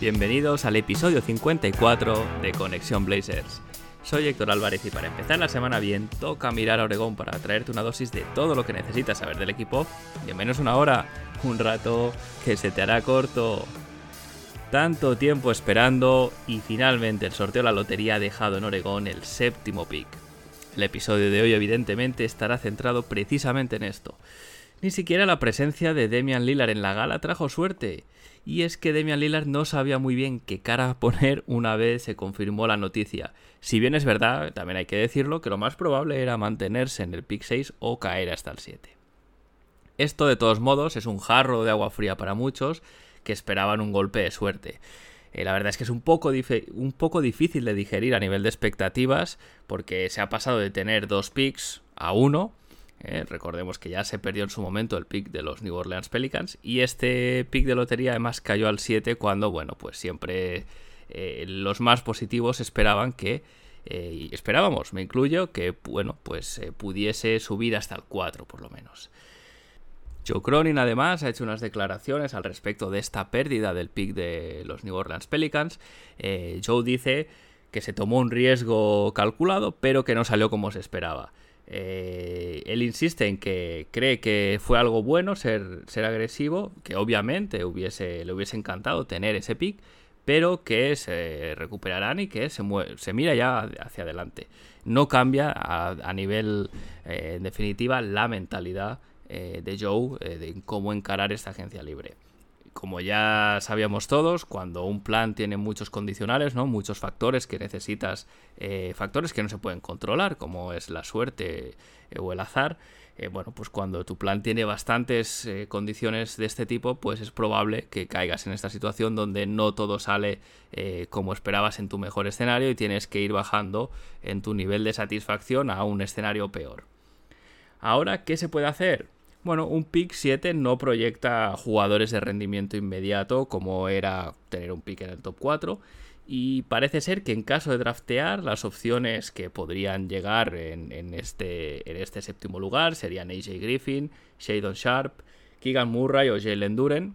Bienvenidos al episodio 54 de Conexión Blazers. Soy Héctor Álvarez y para empezar la semana bien, toca mirar a Oregón para traerte una dosis de todo lo que necesitas saber del equipo y en menos una hora, un rato que se te hará corto. Tanto tiempo esperando y finalmente el sorteo de la lotería ha dejado en Oregón el séptimo pick. El episodio de hoy evidentemente estará centrado precisamente en esto. Ni siquiera la presencia de Demian Lillard en la gala trajo suerte. Y es que Demian Lillard no sabía muy bien qué cara poner una vez se confirmó la noticia. Si bien es verdad, también hay que decirlo, que lo más probable era mantenerse en el pick 6 o caer hasta el 7. Esto de todos modos es un jarro de agua fría para muchos que esperaban un golpe de suerte. Eh, la verdad es que es un poco, un poco difícil de digerir a nivel de expectativas porque se ha pasado de tener dos picks a uno eh, recordemos que ya se perdió en su momento el pick de los New Orleans Pelicans y este pick de lotería además cayó al 7 cuando, bueno, pues siempre eh, los más positivos esperaban que, eh, esperábamos, me incluyo, que, bueno, pues pudiese subir hasta el 4 por lo menos. Joe Cronin además ha hecho unas declaraciones al respecto de esta pérdida del pick de los New Orleans Pelicans. Joe dice que se tomó un riesgo calculado, pero que no salió como se esperaba. Eh, él insiste en que cree que fue algo bueno ser, ser agresivo, que obviamente hubiese, le hubiese encantado tener ese pick, pero que se recuperarán y que se, se mira ya hacia adelante. No cambia a, nivel, eh, en definitiva, la mentalidad eh, de Joe de cómo encarar esta agencia libre como ya sabíamos todos, cuando un plan tiene muchos condicionales, ¿no? muchos factores que necesitas, eh, factores que no se pueden controlar, como es la suerte eh, o el azar, eh, bueno, pues cuando tu plan tiene bastantes condiciones de este tipo, pues es probable que caigas en esta situación donde no todo sale como esperabas en tu mejor escenario y tienes que ir bajando en tu nivel de satisfacción a un escenario peor. Ahora, ¿qué se puede hacer? Bueno, un pick 7 no proyecta jugadores de rendimiento inmediato como era tener un pick en el top 4 y parece ser que en caso de draftear las opciones que podrían llegar en, este, en este séptimo lugar serían AJ Griffin, Shadon Sharp, Keegan Murray o Jalen Duren.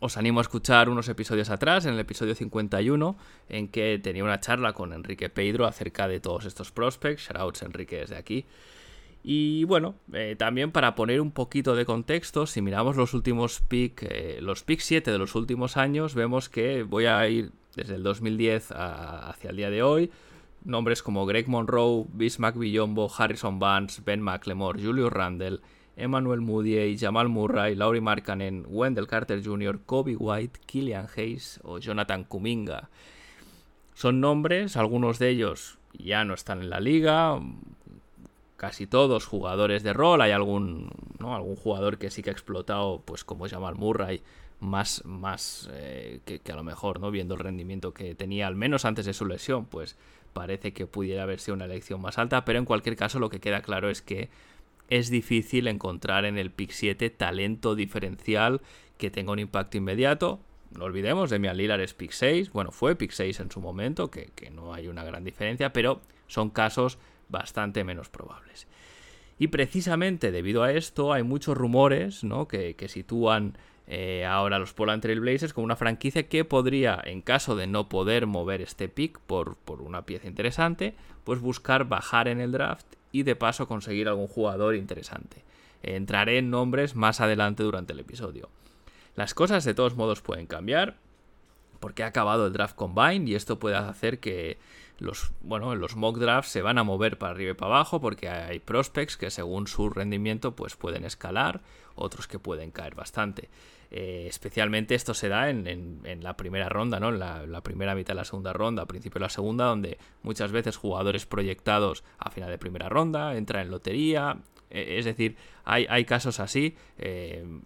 Os animo a escuchar unos episodios atrás, en el episodio 51, en que tenía una charla con Enrique Pedro acerca de todos estos prospects. Shoutouts Enrique desde aquí. Y bueno, eh, también para poner un poquito de contexto, si miramos los últimos pick, eh, los pick 7 de los últimos años, vemos que voy a ir desde el 2010 hacia el día de hoy. Nombres como Greg Monroe, Bismack Villombo, Harrison Barnes, Ben McLemore, Julius Randle, Emmanuel Moody, Jamal Murray, Laurie Markkanen, Wendell Carter Jr., Kobe White, Killian Hayes o Jonathan Kuminga. Son nombres, algunos de ellos ya no están en la liga, casi todos jugadores de rol. Hay algún, algún jugador que sí que ha explotado, pues como Jamal Murray, más, más eh, que, a lo mejor, ¿no? Viendo el rendimiento que tenía, al menos antes de su lesión, pues parece que pudiera haber sido una elección más alta. Pero en cualquier caso, lo que queda claro es que es difícil encontrar en el pick 7 talento diferencial que tenga un impacto inmediato. No olvidemos, Demian Lillard es pick 6, bueno, fue pick 6 en su momento, que, que no hay una gran diferencia, pero son casos bastante menos probables. Y precisamente debido a esto hay muchos rumores ¿no? que, sitúan eh, ahora los Portland Trail Blazers como una franquicia que podría, en caso de no poder mover este pick por, por una pieza interesante, pues buscar bajar en el draft y de paso conseguir algún jugador interesante. Entraré en nombres más adelante durante el episodio. Las cosas de todos modos pueden cambiar porque ha acabado el draft combine y esto puede hacer que los, bueno, los mock drafts se van a mover para arriba y para abajo porque hay prospects que según su rendimiento pues pueden escalar, otros que pueden caer bastante. Eh, especialmente esto se da en, la primera ronda, ¿no? En la, primera mitad de la segunda ronda, a principio de la segunda, donde muchas veces jugadores proyectados a final de primera ronda entran en lotería, Es decir, hay, hay casos así. en,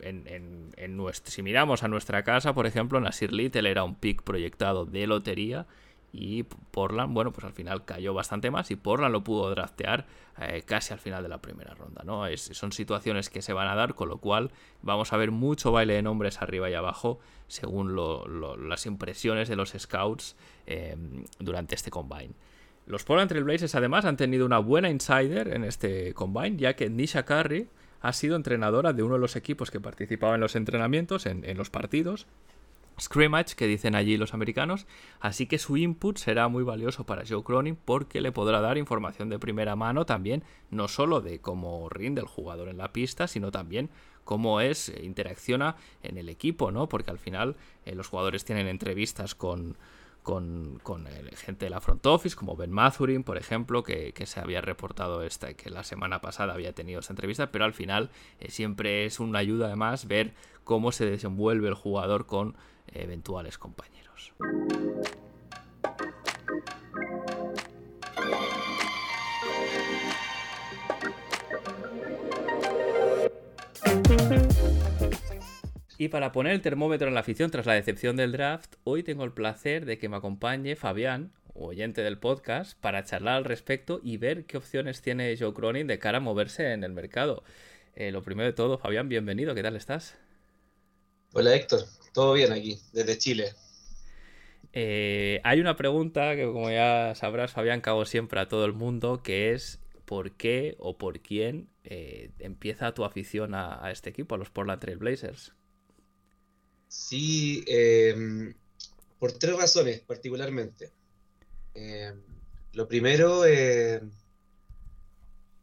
en, nuestro, si miramos a nuestra casa, por ejemplo, Nasir Little era un pick proyectado de lotería y Portland, bueno, pues al final cayó bastante más y Portland lo pudo draftear eh, casi al final de la primera ronda, ¿no? Es, son situaciones que se van a dar, con lo cual vamos a ver mucho baile de nombres arriba y abajo según las impresiones de los scouts em, durante este combine. Los Portland Trail Blazers además han tenido una buena insider en este combine, ya que Nisha Curry ha sido entrenadora de uno de los equipos que participaba en los entrenamientos, en, en los partidos, scrimmage que dicen allí los americanos, así que su input será muy valioso para Joe Cronin porque le podrá dar información de primera mano también, no solo de cómo rinde el jugador en la pista, sino también cómo es, eh, interacciona en el equipo, ¿no? Porque al final eh, los jugadores tienen entrevistas con, con, con gente de la front office, como Ben Mathurin, por ejemplo, que, se había reportado esta, que la semana pasada había tenido esa entrevista, pero al final eh, siempre es una ayuda además ver cómo se desenvuelve el jugador con eventuales compañeros. Y para poner el termómetro en la afición tras la decepción del draft, hoy tengo el placer de que me acompañe Fabián, oyente del podcast, para charlar al respecto y ver qué opciones tiene Joe Cronin de cara a moverse en el mercado. Eh, lo primero de todo, Fabián, bienvenido, ¿qué tal estás? Hola Héctor, todo bien aquí, desde Chile. Eh, hay una pregunta que, como ya sabrás, Fabián, cago siempre a todo el mundo, que es ¿por qué o por quién eh, empieza tu afición a, este equipo, a los Portland Trail Blazers? Sí, em, por tres razones particularmente. Em, lo primero, em,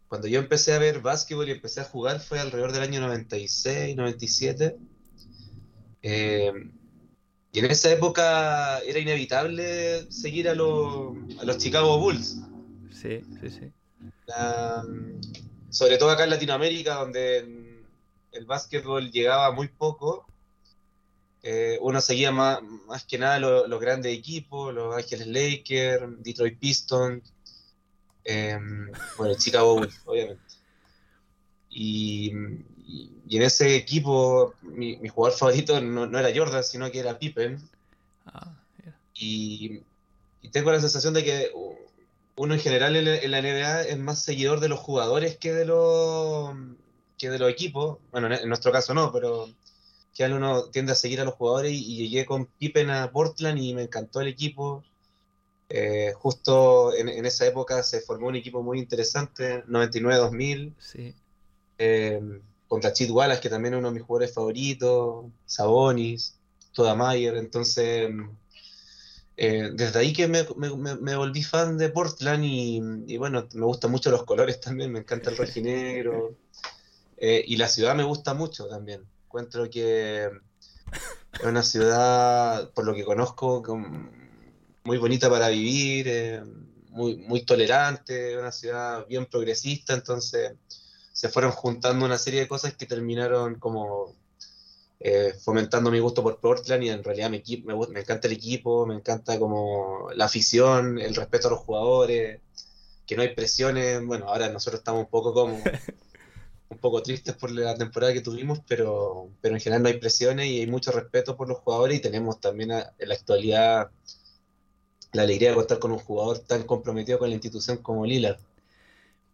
cuando yo empecé a ver básquetbol y empecé a jugar fue alrededor del año 96, 97. Eh, y en esa época era inevitable seguir a, los Chicago Bulls. Sí, sí, sí. sobre todo acá en Latinoamérica, donde el básquetbol llegaba muy poco. Eh, uno seguía más, más que nada los, grandes equipos, los Ángeles Lakers, Detroit Pistons, eh, bueno, Chicago Bulls, obviamente. Y, y, en ese equipo mi, jugador favorito no, era Jordan, sino que era Pippen. Ah, y, tengo la sensación de que uno en general en, la NBA es más seguidor de los jugadores que de los que de los equipos. Bueno, en, nuestro caso no, pero que uno tiende a seguir a los jugadores y, llegué con Pippen a Portland y me encantó el equipo. Eh, justo en, en, esa época se formó un equipo muy interesante, 99-2000. Sí eh, contra Chit Wallace, que también es uno de mis jugadores favoritos, Sabonis, Toda Mayer, entonces eh, desde ahí que me, volví fan de Portland y, bueno, me gustan mucho los colores también, me encanta el rojinegro eh, y la ciudad me gusta mucho también. Encuentro que es una ciudad, por lo que conozco, muy bonita para vivir, eh, muy, muy tolerante, una ciudad bien progresista, entonces se fueron juntando una serie de cosas que terminaron como eh, fomentando mi gusto por Portland y en realidad me, me, encanta el equipo, me encanta como la afición, el respeto a los jugadores, que no hay presiones. Bueno, ahora nosotros estamos un poco como un poco tristes por la temporada que tuvimos, pero, pero en general no hay presiones y hay mucho respeto por los jugadores y tenemos también en la actualidad la alegría de contar con un jugador tan comprometido con la institución como Lillard.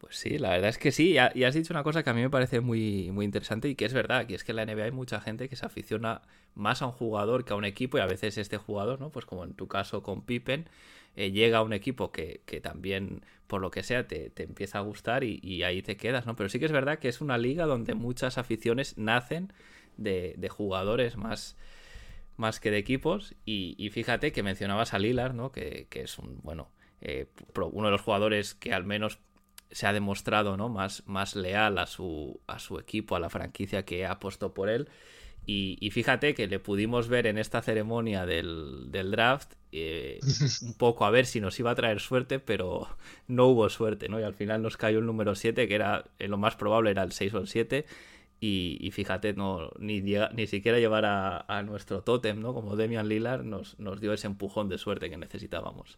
Pues sí, la verdad es que sí. Y has dicho una cosa que a mí me parece muy, muy interesante y que es verdad, que es que en la NBA hay mucha gente que se aficiona más a un jugador que a un equipo y a veces este jugador, ¿no? Pues como en tu caso con Pippen, eh, llega a un equipo que, también, por lo que sea, te, empieza a gustar y, ahí te quedas, ¿no? Pero sí que es verdad que es una liga donde muchas aficiones nacen de, jugadores más, más que de equipos y, fíjate que mencionabas a Lillard, ¿no? Que, es un, bueno, eh, uno de los jugadores que al menos se ha demostrado ¿no? más, más leal a su, a su equipo, a la franquicia que ha apostado por él. Y, fíjate que le pudimos ver en esta ceremonia del, draft eh, un poco a ver si nos iba a traer suerte, pero no hubo suerte, ¿no? Y al final nos cayó el número 7, que era eh, lo más probable era el 6 o el 7. Y, fíjate, no, ni, ni siquiera llevar a, nuestro tótem, ¿no? Como Demian Lillard nos, nos dio ese empujón de suerte que necesitábamos.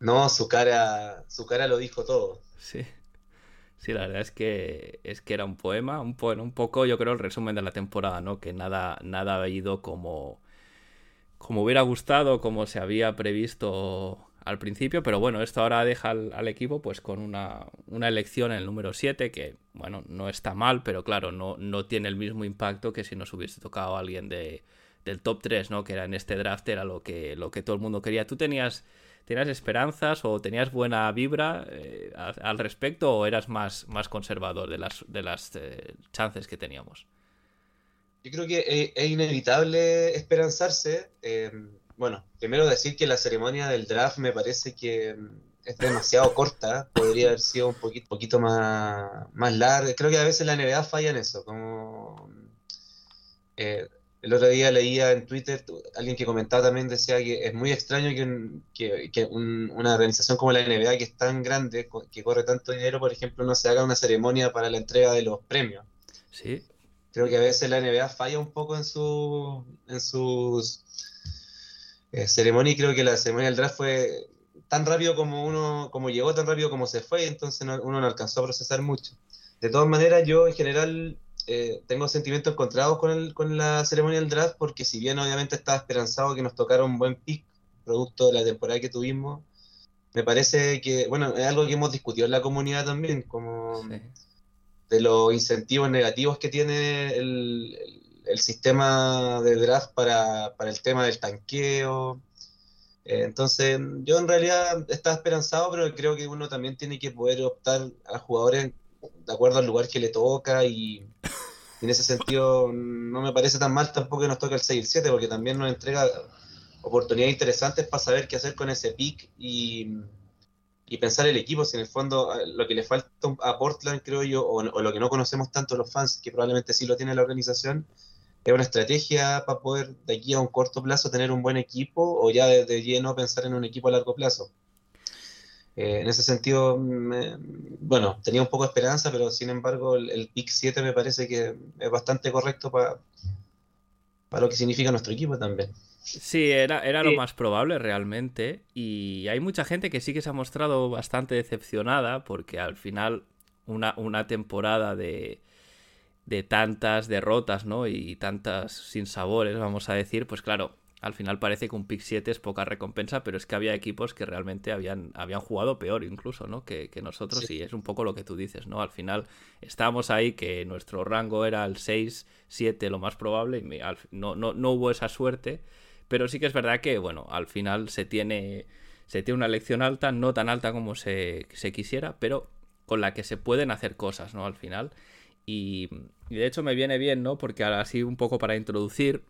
No, su cara, su cara lo dijo todo. Sí. Sí, la verdad es que es que era un poema, un poema, un poco, yo creo, el resumen de la temporada, ¿no? Que nada, nada ha ido como, como hubiera gustado, como se había previsto al principio, pero bueno, esto ahora deja al, equipo pues con una, una, elección en el número 7, que bueno, no está mal, pero claro, no, no tiene el mismo impacto que si nos hubiese tocado alguien de, del top 3, ¿no? Que era en este draft, era lo que, lo que todo el mundo quería. ¿Tú tenías, tenías esperanzas o tenías buena vibra eh, al, respecto o eras más, más conservador de las, de las eh, chances que teníamos? Yo creo que es, inevitable esperanzarse. Eh, bueno, primero decir que la ceremonia del draft me parece que es demasiado corta, podría haber sido un poquito, poquito más, más larga. Creo que a veces la NBA falla en eso, como el otro día leía en Twitter, alguien que comentaba también decía que es muy extraño que, que, una organización como la NBA, que es tan grande, que corre tanto dinero, por ejemplo, no se haga una ceremonia para la entrega de los premios. Sí. Creo que a veces la NBA falla un poco en, su, en sus eh, ceremonias y creo que la ceremonia del draft fue tan rápido como uno, como llegó, tan rápido como se fue, entonces uno no alcanzó a procesar mucho. De todas maneras, yo en general eh, tengo sentimientos encontrados con, el, con la ceremonia del draft, porque si bien obviamente estaba esperanzado que nos tocara un buen pick, producto de la temporada que tuvimos, me parece que, bueno, es algo que hemos discutido en la comunidad también, como de los incentivos negativos que tiene el, el, sistema de draft para, para, el tema del tanqueo. Eh, entonces, yo en realidad estaba esperanzado, pero creo que uno también tiene que poder optar a jugadores de acuerdo al lugar que le toca y, en ese sentido no me parece tan mal tampoco que nos toque el 6 y el 7 porque también nos entrega oportunidades interesantes para saber qué hacer con ese pick y, pensar el equipo, si en el fondo ah, lo que le falta a Portland creo yo, o, lo que no conocemos tanto los fans, que probablemente sí lo tiene la organización, es una estrategia para poder de aquí a un corto plazo tener un buen equipo o ya desde lleno pensar en un equipo a largo plazo. Eh, en ese sentido, bueno, tenía un poco de esperanza, pero sin embargo el, pick 7 me parece que es bastante correcto para lo que significa nuestro equipo también. Sí, era, era lo más probable realmente. Y hay mucha gente que sí que se ha mostrado bastante decepcionada porque al final una, una temporada de, de tantas derrotas, ¿no? Y tantas sinsabores, vamos a decir, pues claro, al final parece que un pick 7 es poca recompensa, pero es que había equipos que realmente habían, habían jugado peor incluso, ¿no? Que, nosotros, y es un poco lo que tú dices, ¿no? Al final estábamos ahí que nuestro rango era el 6, 7 lo más probable, y no, no, hubo esa suerte, pero sí que es verdad que, bueno, al final se tiene, se tiene una elección alta, no tan alta como se, quisiera, pero con la que se pueden hacer cosas, ¿no? Al final. Y, y de hecho me viene bien, ¿no? Porque ahora sí, un poco para introducir,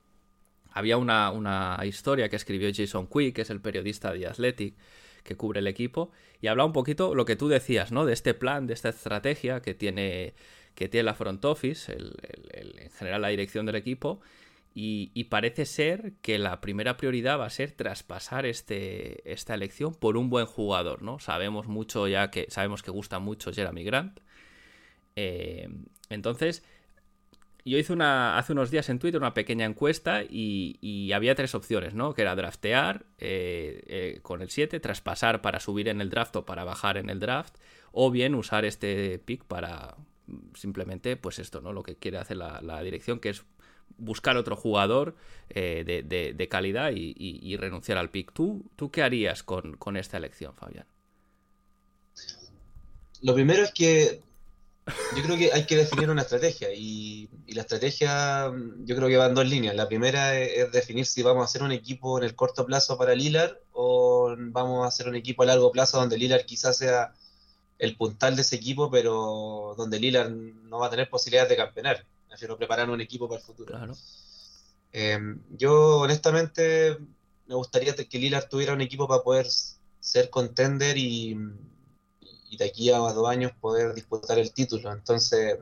había una, historia que escribió Jason Quick, que es el periodista de Athletic que cubre el equipo, y habla un poquito lo que tú decías, ¿no? De este plan, de esta estrategia que tiene, que tiene la front office, en general la dirección del equipo, y, parece ser que la primera prioridad va a ser traspasar este, esta elección por un buen jugador, ¿no? Sabemos mucho ya que sabemos que gusta mucho Jeremy Grant. Eh, entonces, yo hice una, hace unos días en Twitter una pequeña encuesta y, había tres opciones, ¿no? Que era draftear eh, eh, con el 7, traspasar para subir en el draft o para bajar en el draft, o bien usar este pick para simplemente, pues esto, ¿no? Lo que quiere hacer la, dirección, que es buscar otro jugador eh, de, calidad y, renunciar al pick. ¿Tú, tú qué harías con, con esta elección, Fabián? Lo primero es que yo creo que hay que definir una estrategia y, la estrategia yo creo que va en dos líneas. La primera es, definir si vamos a hacer un equipo en el corto plazo para Lilar o vamos a hacer un equipo a largo plazo donde Lilar quizás sea el puntal de ese equipo, pero donde Lilar no va a tener posibilidades de campeonar. Prefiero preparar un equipo para el futuro. Em, yo honestamente me gustaría que Lilar tuviera un equipo para poder ser contender y y de aquí a dos años poder disputar el título. Entonces,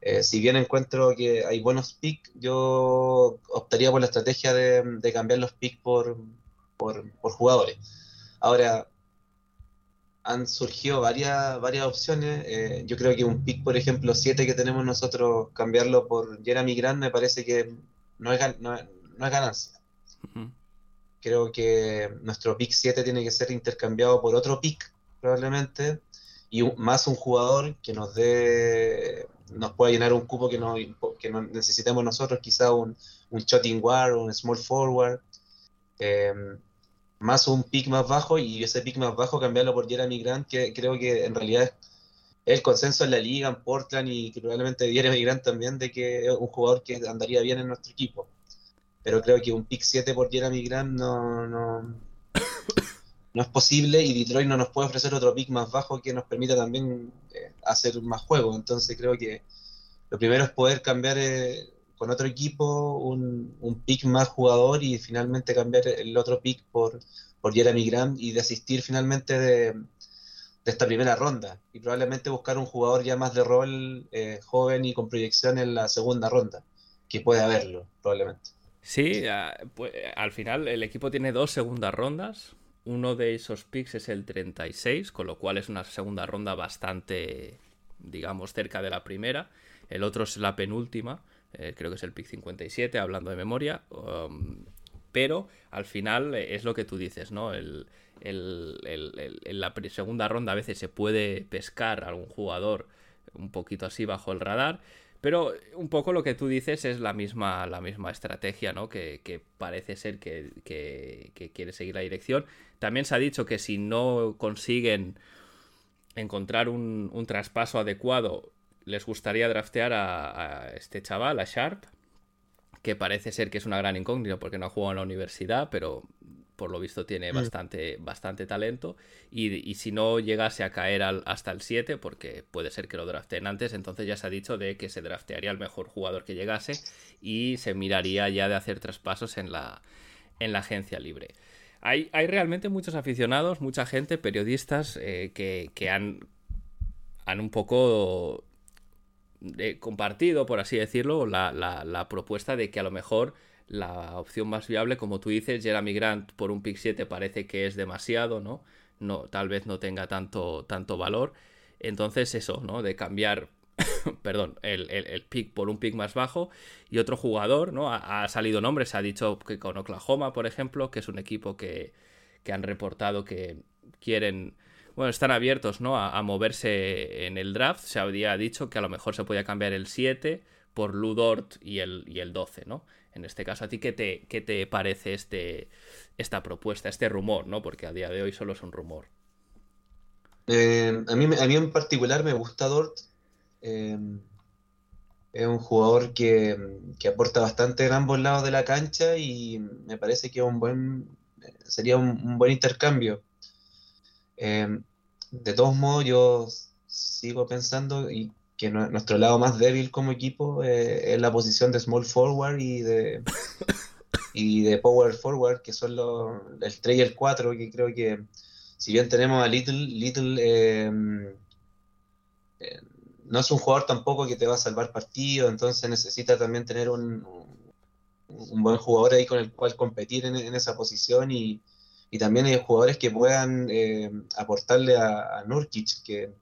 eh, si bien encuentro que hay buenos picks, yo optaría por la estrategia de, cambiar los picks por, por, jugadores. Ahora, han surgido varias, varias opciones. Eh, yo creo que un pick, por ejemplo, 7 que tenemos nosotros, cambiarlo por Jeremy Grant, me parece que no es, no, es ganancia. Creo que nuestro pick 7 tiene que ser intercambiado por otro pick probablemente, y más un jugador que nos dé, nos pueda llenar un cupo que, no, que necesitemos nosotros, quizá un, un shooting guard, un small forward, em, más un pick más bajo y ese pick más bajo cambiarlo por Jeremy Grant, que creo que en realidad es el consenso en la liga, en Portland y probablemente Jeremy Grant también, de que es un jugador que andaría bien en nuestro equipo. Pero creo que un pick 7 por Jeremy Grant no, no, no es posible y Detroit no nos puede ofrecer otro pick más bajo que nos permita también eh, hacer más juego. Entonces creo que lo primero es poder cambiar eh, con otro equipo un, pick más jugador y finalmente cambiar el otro pick por, por Jeremy Grant y desistir finalmente de, esta primera ronda y probablemente buscar un jugador ya más de rol eh, joven y con proyección en la segunda ronda, que puede haberlo probablemente. Sí, pues, al final el equipo tiene dos segundas rondas. Uno de esos picks es el 36, con lo cual es una segunda ronda bastante, digamos, cerca de la primera. El otro es la penúltima, eh, creo que es el pick 57, hablando de memoria. Um, pero al final eh, es lo que tú dices, ¿no? En la segunda ronda a veces se puede pescar a algún jugador un poquito así bajo el radar. Pero un poco lo que tú dices es la misma, la misma estrategia, ¿no? Que, parece ser que, quiere seguir la dirección. También se ha dicho que si no consiguen encontrar un, traspaso adecuado, les gustaría draftear a, a, este chaval, a Sharp, que parece ser que es una gran incógnita porque no ha jugado en la universidad, pero por lo visto tiene mm. bastante, bastante talento. Y, si no llegase a caer hasta el 7, porque puede ser que lo draften antes, entonces ya se ha dicho de que se draftearía el mejor jugador que llegase y se miraría ya de hacer traspasos en la, en la agencia libre. Hay, hay realmente muchos aficionados, mucha gente, periodistas, eh, que, han, han un poco eh, compartido, por así decirlo, la, la propuesta de que a lo mejor la opción más viable, como tú dices, Jeremy Grant por un pick 7 parece que es demasiado, ¿no? no tal vez no tenga tanto, tanto valor. Entonces eso, ¿no? De cambiar, perdón, el, el, pick por un pick más bajo y otro jugador, ¿no? Ha, salido nombre, se ha dicho que con Oklahoma, por ejemplo, que es un equipo que, que han reportado que quieren, bueno, están abiertos, ¿no? A, a, moverse en el draft. Se había dicho que a lo mejor se podía cambiar el 7 por Ludort y el, y el 12, ¿no? En este caso, ¿a ti qué te, qué te parece este, esta propuesta, este rumor, ¿no? Porque a día de hoy solo es un rumor. Eh, a, mí, a mí en particular me gusta Dort. Eh, es un jugador que, aporta bastante en ambos lados de la cancha y me parece que un buen, sería un, buen intercambio. Eh, de todos modos, yo sigo pensando, y que nuestro lado más débil como equipo eh, es la posición de small forward y de y de power forward, que son los, el 3 y el 4, que creo que si bien tenemos a Little, Little em, eh, no es un jugador tampoco que te va a salvar partido, entonces necesita también tener un, un buen jugador ahí con el cual competir en, esa posición y, y, también hay jugadores que puedan eh, aportarle a, a Nurkic, que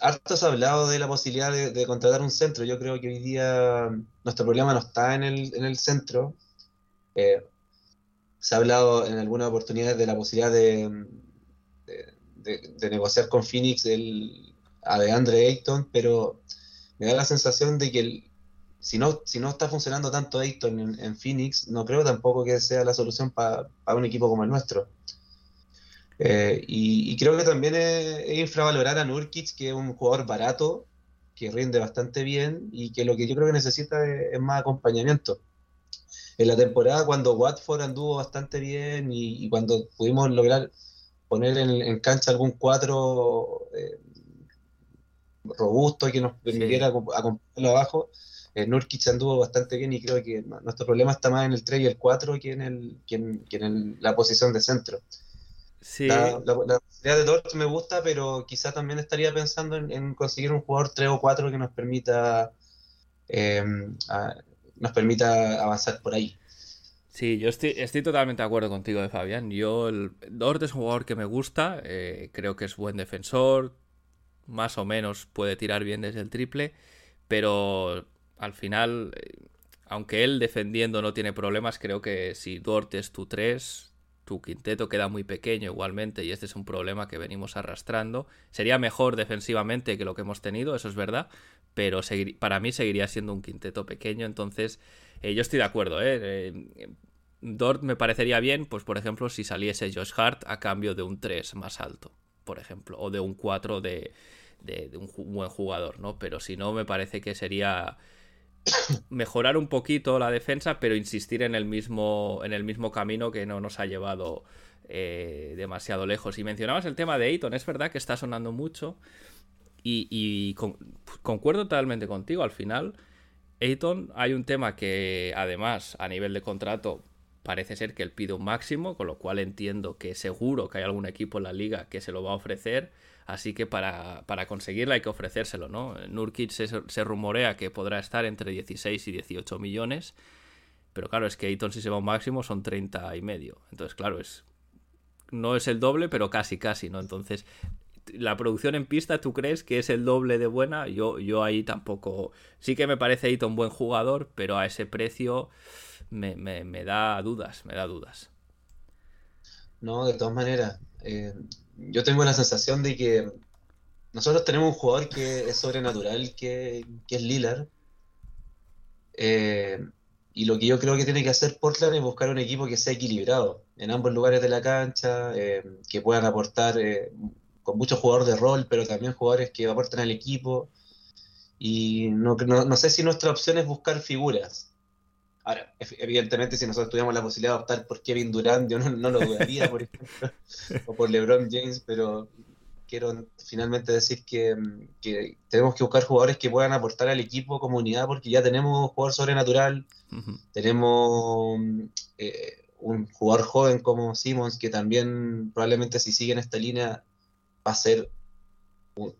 harto se ha hablado de la posibilidad de, contratar un centro. Yo creo que hoy día nuestro problema no está en el, en el centro. Eh, se ha hablado en algunas oportunidades de la posibilidad de, de, negociar con Phoenix el, a DeAndre Ayton, pero me da la sensación de que si, no, si no está funcionando tanto Ayton en, Phoenix, no creo tampoco que sea la solución para un equipo como el nuestro. Eh, y, creo que también es, infravalorar a Nurkic, que es un jugador barato, que rinde bastante bien y que lo que yo creo que necesita es, más acompañamiento. En la temporada, cuando Watford anduvo bastante bien y, cuando pudimos lograr poner en, cancha algún cuatro eh, robusto que nos permitiera acompañarlo abajo, eh, Nurkic anduvo bastante bien y creo que nuestro problema está más en el 3 y el 4 que en, el, que en la posición de centro. La, posibilidad de Dort me gusta, pero quizá también estaría pensando en, conseguir un jugador 3 o 4 que nos permita em, nos permita avanzar por ahí. Sí, yo estoy, estoy totalmente de acuerdo contigo, de Fabián. Yo, el, Dort es un jugador que me gusta, eh, creo que es buen defensor, más o menos puede tirar bien desde el triple, pero al final, eh, aunque él defendiendo no tiene problemas, creo que si Dort es tu 3, tu quinteto queda muy pequeño igualmente y este es un problema que venimos arrastrando. Sería mejor defensivamente que lo que hemos tenido, eso es verdad, pero para mí seguiría siendo un quinteto pequeño, entonces eh, yo estoy de acuerdo. ¿eh? eh Dort me parecería bien, pues por ejemplo, si saliese Josh Hart a cambio de un 3 más alto, por ejemplo, o de un 4 de, de, un buen jugador, ¿no? Pero si no, me parece que sería mejorar un poquito la defensa, pero insistir en el mismo, en el mismo camino que no nos ha llevado eh, demasiado lejos. Y mencionabas el tema de Ayton, es verdad que está sonando mucho y, concuerdo totalmente contigo. Al final, Ayton, hay un tema que además a nivel de contrato parece ser que él pide un máximo, con lo cual entiendo que seguro que hay algún equipo en la liga que se lo va a ofrecer, así que para, para conseguirlo hay que ofrecérselo, ¿no? Nurkic se, rumorea que podrá estar entre 16 y 18 millones, pero claro, es que Ayton si se va a un máximo son 30 y medio, entonces claro, es no es el doble, pero casi, casi, ¿no? Entonces, la producción en pista, ¿tú crees que es el doble de buena? Yo, yo ahí tampoco. Sí que me parece Ayton buen jugador, pero a ese precio me, da dudas, me da dudas. No, de todas maneras. Eh, yo tengo la sensación de que nosotros tenemos un jugador que es sobrenatural, que, es Lillard. Eh, y lo que yo creo que tiene que hacer Portland es buscar un equipo que sea equilibrado en ambos lugares de la cancha, eh, que puedan aportar con muchos jugadores de rol, pero también jugadores que aporten al equipo. Y no, no sé si nuestra opción es buscar figuras. Ahora, evidentemente, si nosotros tuviéramos la posibilidad de optar por Kevin Durant, yo no, lo dudaría, por ejemplo, o por LeBron James, pero quiero finalmente decir que, tenemos que buscar jugadores que puedan aportar al equipo comunidad, porque ya tenemos un jugador sobrenatural, tenemos eh, un jugador joven como Simmons, que también probablemente si sigue en esta línea va a ser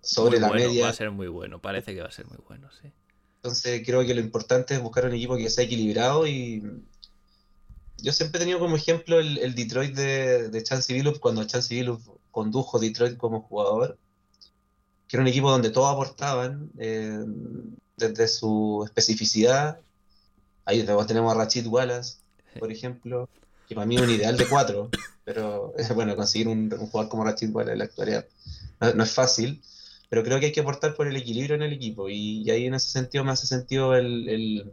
sobre la media. Va a ser muy bueno, parece que va a ser muy bueno, sí. Entonces creo que lo importante es buscar un equipo que sea equilibrado y yo siempre he tenido como ejemplo el, Detroit de, de Billups cuando Chansey Billups condujo Detroit como jugador, que era un equipo donde todos aportaban eh, desde su especificidad. Ahí tenemos a Rachid Wallace, por ejemplo, que para mí es un ideal de cuatro, pero bueno, conseguir un, jugador como Rachid Wallace en la actualidad no es fácil pero creo que hay que aportar por el equilibrio en el equipo y, ahí en ese sentido me hace sentido el,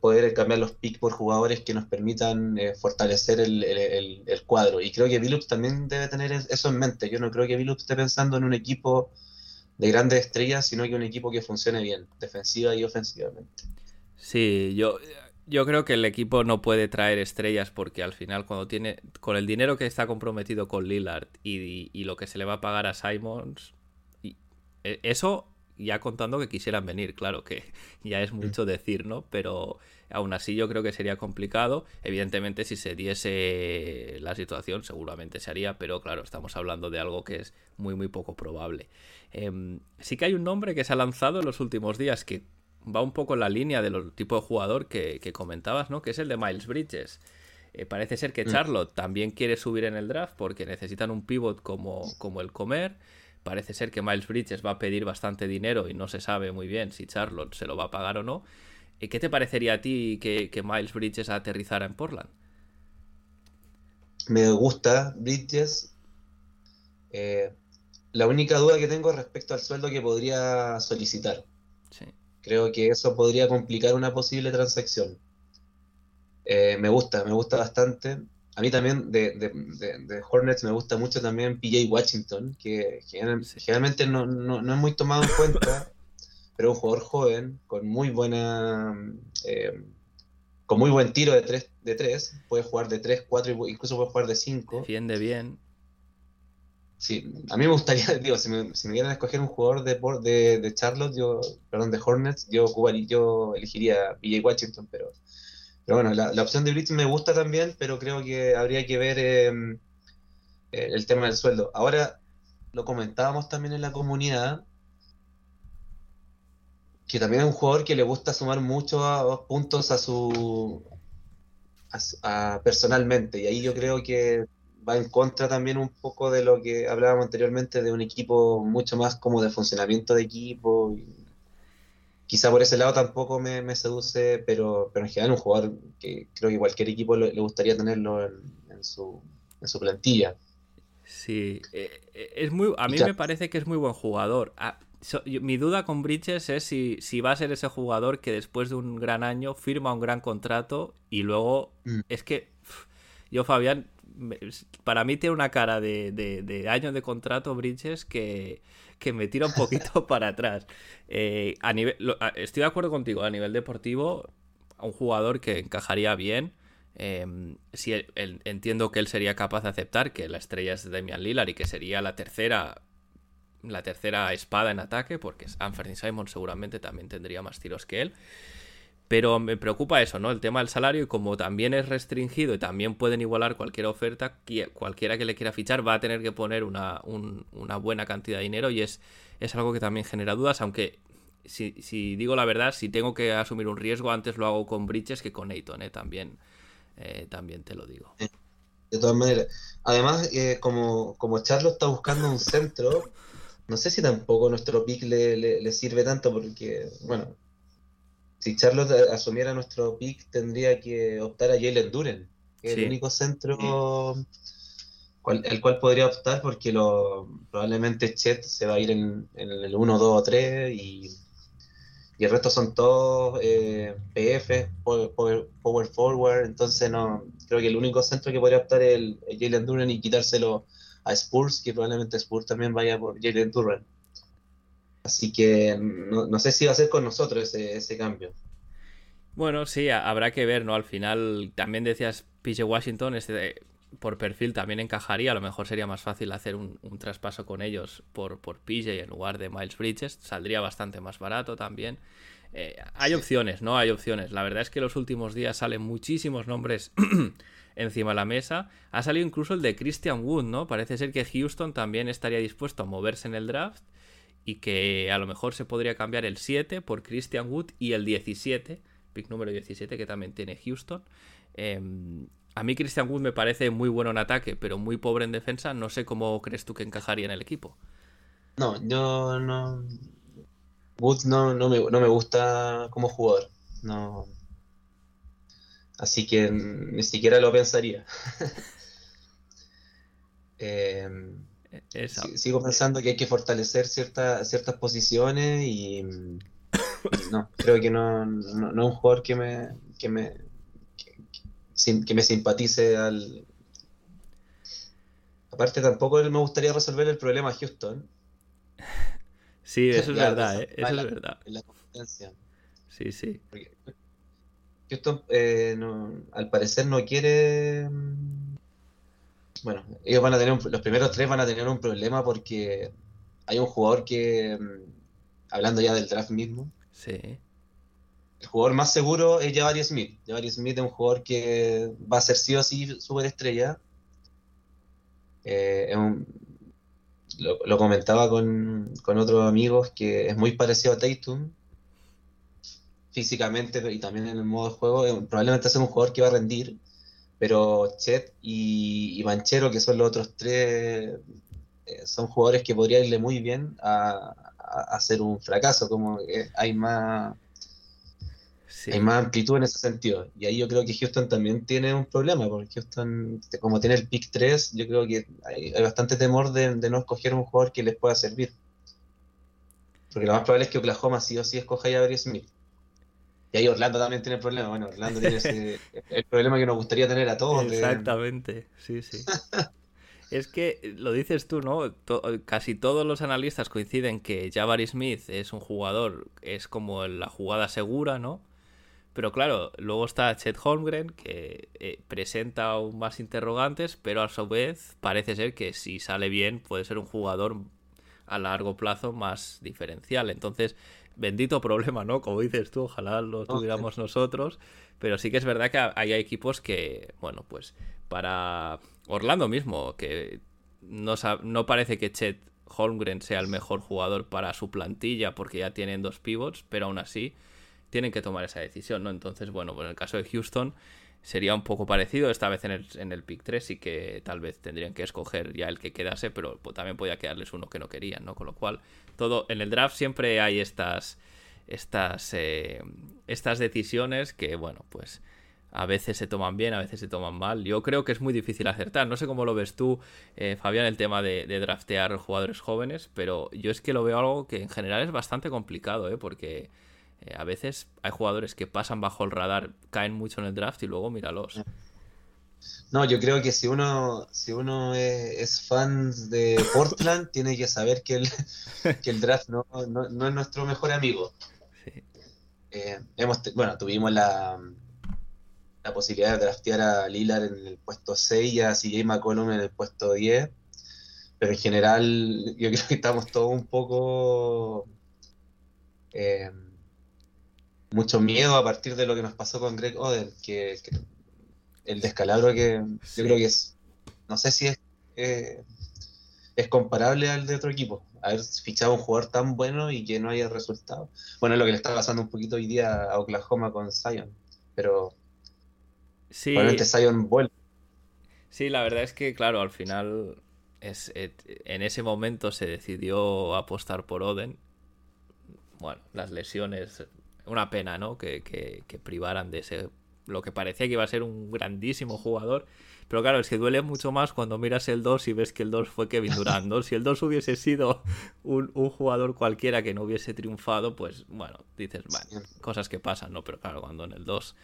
poder cambiar los picks por jugadores que nos permitan eh, fortalecer el, cuadro. Y creo que Billups también debe tener eso en mente. Yo no creo que Billups esté pensando en un equipo de grandes estrellas, sino que un equipo que funcione bien, defensiva y ofensivamente. Sí, yo, yo creo que el equipo no puede traer estrellas porque al final cuando tiene, con el dinero que está comprometido con Lillard y, y lo que se le va a pagar a Simons, eso ya contando que quisieran venir, claro que ya es mucho decir, ¿no? Pero aún así yo creo que sería complicado. Evidentemente si se diese la situación seguramente se haría, pero claro, estamos hablando de algo que es muy muy poco probable. Em, sí que hay un nombre que se ha lanzado en los últimos días que va un poco en la línea del tipo de jugador que, comentabas, ¿no? Que es el de Miles Bridges. Eh, parece ser que. Charlotte también quiere subir en el draft porque necesitan un pivot como, como el comer parece ser que Miles Bridges va a pedir bastante dinero y no se sabe muy bien si Charlotte se lo va a pagar o no. Eh, ¿Qué te parecería a ti que, Miles Bridges aterrizara en Portland? Me gusta Bridges. Eh, la única duda que tengo es respecto al sueldo que podría solicitar. Creo que eso podría complicar una posible transacción. Eh, me gusta, me gusta bastante a mí también de, de, Hornets me gusta mucho también PJ Washington, que generalmente no, es muy tomado en cuenta, pero un jugador joven, con muy buena eh, con muy buen tiro de 3, de tres, puede jugar de 3, 4, incluso puede jugar de 5. Defiende bien. Sí, a mí me gustaría, digo, si me, si me quieren escoger un jugador de, de, de Charlotte, yo, perdón, de Hornets, yo, yo elegiría PJ Washington, pero pero bueno, la, opción de Blitz me gusta también, pero creo que habría que ver em, eh, el tema del sueldo. Ahora, lo comentábamos también en la comunidad, que también es un jugador que le gusta sumar muchos puntos a su a, personalmente y ahí yo creo que va en contra también un poco de lo que hablábamos anteriormente de un equipo mucho más como de funcionamiento de equipo quizá por ese lado tampoco me, seduce, pero, pero en general un jugador que creo que cualquier equipo le, gustaría tenerlo en, en su, en su plantilla. Sí, eh, eh, es muy, a mí me parece que es muy buen jugador. Ah, mi duda con Bridges es si, si, va a ser ese jugador que después de un gran año firma un gran contrato y luego mm. es que yo Fabián, para mí tiene una cara de, de, años de contrato Bridges que, que me tira un poquito para atrás. Eh, estoy de acuerdo contigo, a nivel deportivo, un jugador que encajaría bien. Em, si entiendo que él sería capaz de aceptar que la estrella es Damian Lillard y que sería la tercera la tercera espada en ataque, porque Anthony Simon seguramente también tendría más tiros que él. Pero me preocupa eso, ¿no? El tema del salario y como también es restringido y también pueden igualar cualquier oferta, cualquiera que le quiera fichar va a tener que poner una, una buena cantidad de dinero y es, es algo que también genera dudas, aunque si, digo la verdad, si tengo que asumir un riesgo, antes lo hago con Bridges que con Ayton, ¿eh? También, eh, también te lo digo. De todas maneras, además, eh, como, como Charlo está buscando un centro, no sé si tampoco nuestro pick le, le, sirve tanto porque, bueno, si Charlotte asumiera nuestro pick, tendría que optar a Jalen Duren, que es el único centro el cual podría optar porque lo, probablemente Chet se va a ir en, el 1, 2 o 3 y, y el resto son todos eh, PF, power, Forward, entonces no creo que el único centro que podría optar es el, Jalen Duren y quitárselo a Spurs, que probablemente Spurs también vaya por Jalen Duren. Así que no, sé si va a ser con nosotros ese, ese cambio. Bueno, sí, habrá que ver, ¿no? Al final también decías PJ Washington, este, por perfil también encajaría. A lo mejor sería más fácil hacer un, traspaso con ellos por, por PJ en lugar de Miles Bridges. Saldría bastante más barato también. Eh, hay opciones, ¿no? Hay opciones. La verdad es que los últimos días salen muchísimos nombres encima de la mesa. Ha salido incluso el de Christian Wood, ¿no? Parece ser que Houston también estaría dispuesto a moverse en el draft y que a lo mejor se podría cambiar el 7 por Christian Wood y el 17, pick número 17 que también tiene Houston. Em, a mí Christian Wood me parece muy bueno en ataque, pero muy pobre en defensa. No sé cómo crees tú que encajaría en el equipo. No, yo no. Wood no, no, me, gusta como jugador. No. Así que ni siquiera lo pensaría. Sigo pensando que hay que fortalecer ciertas ciertas posiciones y, no, creo que no, no, no, es un jugador que me, que me, que me simpatice al... Aparte tampoco me gustaría resolver el problema a Houston. Sí, eso es verdad, ¿eh? Eso es verdad. En la competencia. Sí, sí. Houston, eh, al parecer, no quiere... Bueno, ellos van a tener, los primeros tres van a tener un problema porque hay un jugador que, hablando ya del draft mismo, sí el jugador más seguro es Jabari Smith. Jabari Smith es un jugador que va a ser sí o sí superestrella. Eh, lo, comentaba con, otros amigos que es muy parecido a Tatum físicamente y también en el modo de juego. probablemente sea un jugador que va a rendir, pero Chet y, Manchero, que son los otros tres, eh, son jugadores que podría irle muy bien a, a, ser un fracaso. Como hay más hay más amplitud en ese sentido. Y ahí yo creo que Houston también tiene un problema, porque Houston, como tiene el pick 3, yo creo que hay, bastante temor de, no escoger un jugador que les pueda servir. Porque lo más probable es que Oklahoma sí o sí escoja a Jabari Smith. Y ahí Orlando también tiene problema. Bueno, Orlando tiene ese, el problema que nos gustaría tener a todos. Exactamente, sí, sí. Es que lo dices tú, ¿no? casi todos los analistas coinciden que Jabari Smith es un jugador, es como la jugada segura, ¿no? Pero claro, luego está Chet Holmgren, que eh, presenta aún más interrogantes, pero a su vez parece ser que si sale bien puede ser un jugador a largo plazo más diferencial. Entonces, bendito problema, ¿no? Como dices tú, ojalá lo tuviéramos nosotros. Pero sí que es verdad que hay equipos que, bueno, pues para Orlando mismo, que no, no parece que Chet Holmgren sea el mejor jugador para su plantilla porque ya tienen dos pivots, pero aún así tienen que tomar esa decisión, ¿no? Entonces, bueno, pues en el caso de Houston sería un poco parecido, esta vez en el, en el pick 3 y que tal vez tendrían que escoger ya el que quedase, pero también podía quedarles uno que no querían, ¿no? Con lo cual, todo en el draft siempre hay estas estas eh, estas decisiones que, bueno, pues a veces se toman bien, a veces se toman mal. Yo creo que es muy difícil acertar. No sé cómo lo ves tú, eh, Fabián, el tema de, draftear jugadores jóvenes, pero yo es que lo veo algo que en general es bastante complicado, ¿eh? porque eh, a veces hay jugadores que pasan bajo el radar, caen mucho en el draft y luego míralos. No, yo creo que si uno, si uno es, fan de Portland, tiene que saber que el, que el draft no, no, es nuestro mejor amigo. Eh, hemos, bueno, tuvimos la, la posibilidad de draftear a Lillard en el puesto 6 y a CJ McCollum en el puesto 10. Pero en general, yo creo que estamos todos un poco. Eh, mucho miedo a partir de lo que nos pasó con Greg Oden, que, el descalabro que yo creo que es. No sé si es. Eh, es comparable al de otro equipo. Haber fichado un jugador tan bueno y que no haya resultado. Bueno, es lo que le está pasando un poquito hoy día a Oklahoma con Zion. Pero Sí. Sí, la verdad es que, claro, al final es, en ese momento se decidió apostar por Oden. Bueno, las lesiones, una pena, ¿no? Que, que, privaran de ese, lo que parecía que iba a ser un grandísimo jugador. Pero claro, es que duele mucho más cuando miras el 2 y ves que el 2 fue Kevin Durant. Si el 2 hubiese sido un, un, jugador cualquiera que no hubiese triunfado, pues bueno, dices, bueno, cosas que pasan, ¿no? Pero claro, cuando en el 2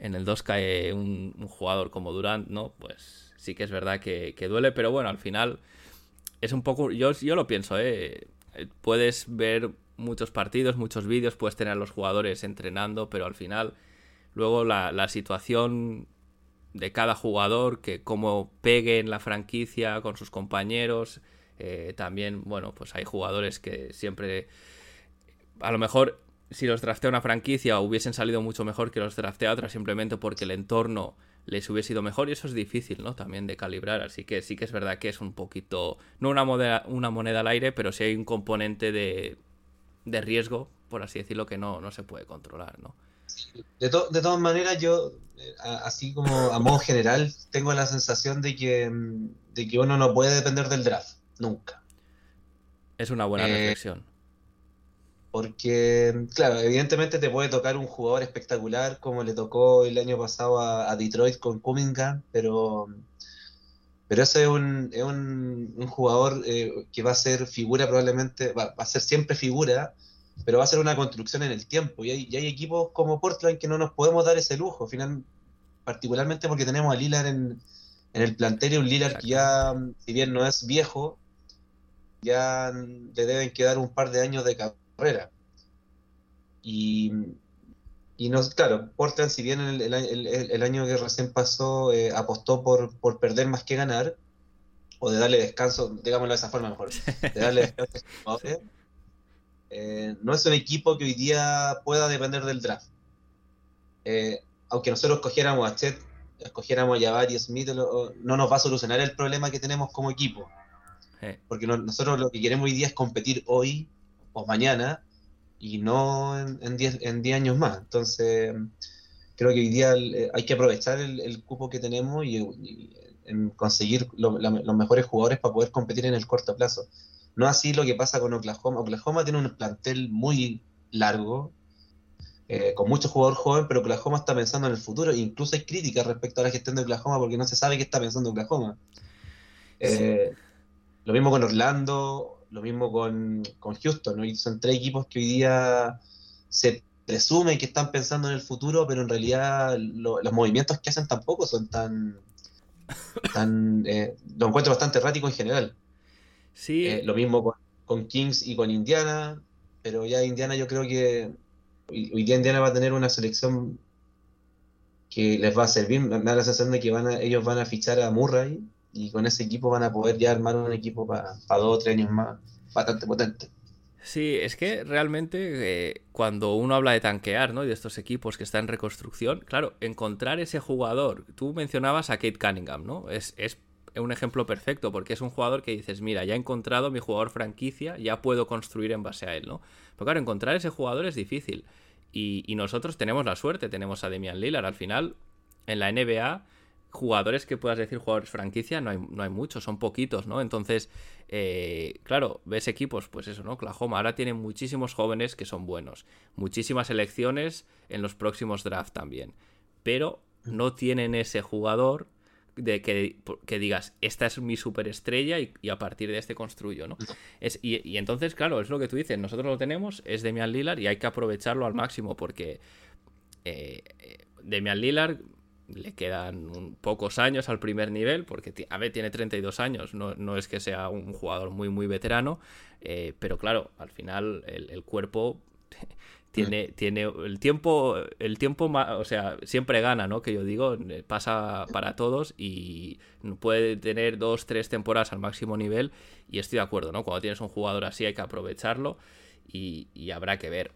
en el 2 cae un, jugador como Durant, ¿no? Pues sí que es verdad que, duele, pero bueno, al final es un poco, yo, yo lo pienso, ¿eh? Puedes ver muchos partidos, muchos vídeos, puedes tener a los jugadores entrenando, pero al final luego la, situación de cada jugador, que cómo pegue en la franquicia con sus compañeros, eh, también, bueno, pues hay jugadores que siempre, a lo mejor si los draftea una franquicia hubiesen salido mucho mejor que los draftea otra simplemente porque el entorno les hubiese ido mejor y eso es difícil, ¿no? También de calibrar, así que sí que es verdad que es un poquito, no una moneda, una moneda al aire, pero sí hay un componente de, de riesgo, por así decirlo, que no, no se puede controlar, ¿no? De, de todas maneras, yo, eh, así como a modo general, tengo la sensación de que, de que uno no puede depender del draft, nunca. Es una buena eh, reflexión. Porque, claro, evidentemente te puede tocar un jugador espectacular como le tocó el año pasado a, Detroit con Cunningham, pero, pero ese es un, es un, jugador eh, que va a ser figura probablemente, va, a ser siempre figura, pero va a ser una construcción en el tiempo. Y hay, hay equipos como Portland que no nos podemos dar ese lujo, final, particularmente porque tenemos a Lillard en, en el plantel y un Lillard que ya, si bien no es viejo, ya le deben quedar un par de años de y, y no, claro, Portland, si bien el, el, año que recién pasó eh, apostó por, por perder más que ganar, o de darle descanso, digámoslo de esa forma mejor, de darle descanso a eh, no es un equipo que hoy día pueda depender del draft. Eh, aunque nosotros escogiéramos a Chet, escogiéramos a Jabari Smith, no nos va a solucionar el problema que tenemos como equipo. Porque nosotros lo que queremos hoy día es competir hoy o mañana y no en 10 en diez años más. Entonces, creo que hoy día eh, hay que aprovechar el, cupo que tenemos y, en conseguir los mejores jugadores para poder competir en el corto plazo. No así lo que pasa con Oklahoma. Oklahoma tiene un plantel muy largo, eh, con muchos jugadores jóvenes, pero Oklahoma está pensando en el futuro. Incluso hay críticas respecto a la gestión de Oklahoma porque no se sabe qué está pensando Oklahoma. Eh, lo mismo con Orlando, lo mismo con, Houston, ¿no? son tres equipos que hoy día se presume que están pensando en el futuro, pero en realidad los movimientos que hacen tampoco son tan... tan eh, lo encuentro bastante errático en general. Sí. Eh, lo mismo con, Kings y con Indiana, pero ya Indiana yo creo que hoy día Indiana va a tener una selección que les va a servir. Me da la sensación de que van ellos van a fichar a Murray y con ese equipo van a poder ya armar un equipo para dos o tres años más bastante potente. Sí, es que realmente eh, cuando uno habla de tanquear, ¿no? Y de estos equipos que están en reconstrucción, claro, encontrar ese jugador, tú mencionabas a Kate Cunningham, ¿no? Es, es un ejemplo perfecto porque es un jugador que dices, mira, ya he encontrado mi jugador franquicia, ya puedo construir en base a él, ¿no? Pero claro, encontrar ese jugador es difícil. Y, y nosotros tenemos la suerte, tenemos a Demian Lillard. Al final, en la NBA jugadores que puedas decir jugadores franquicia, no hay, no hay muchos, son poquitos, ¿no? Entonces, eh, claro, ves equipos, pues eso, ¿no? Oklahoma ahora tiene muchísimos jóvenes que son buenos, muchísimas elecciones en los próximos draft también, pero no tienen ese jugador de que, que, digas, esta es mi superestrella y, y, a partir de este construyo, ¿no? Es, y, y, entonces, claro, es lo que tú dices, nosotros lo tenemos, es Demian Lillard y hay que aprovecharlo al máximo porque eh, Demian Lillard le quedan pocos años al primer nivel, porque a ver, tiene 32 años, no, no es que sea un jugador muy, muy veterano, eh, pero claro, al final el, el cuerpo tiene, mm. tiene el tiempo, el tiempo, o sea, siempre gana, ¿no? Que yo digo, pasa para todos y puede tener dos, tres temporadas al máximo nivel y estoy de acuerdo, ¿no? Cuando tienes un jugador así hay que aprovecharlo y, y habrá que ver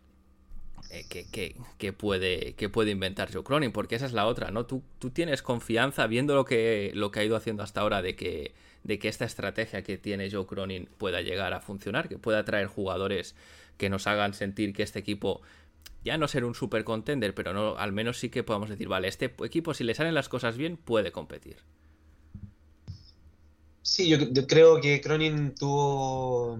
eh, qué, puede, qué puede inventar Joe Cronin, porque esa es la otra, ¿no? Tú, tú tienes confianza viendo lo que, lo que ha ido haciendo hasta ahora de que, de que esta estrategia que tiene Joe Cronin pueda llegar a funcionar, que pueda traer jugadores que nos hagan sentir que este equipo ya no ser un super contender, pero no, al menos sí que podamos decir, vale, este equipo si le salen las cosas bien puede competir. Sí, yo, yo creo que Cronin tuvo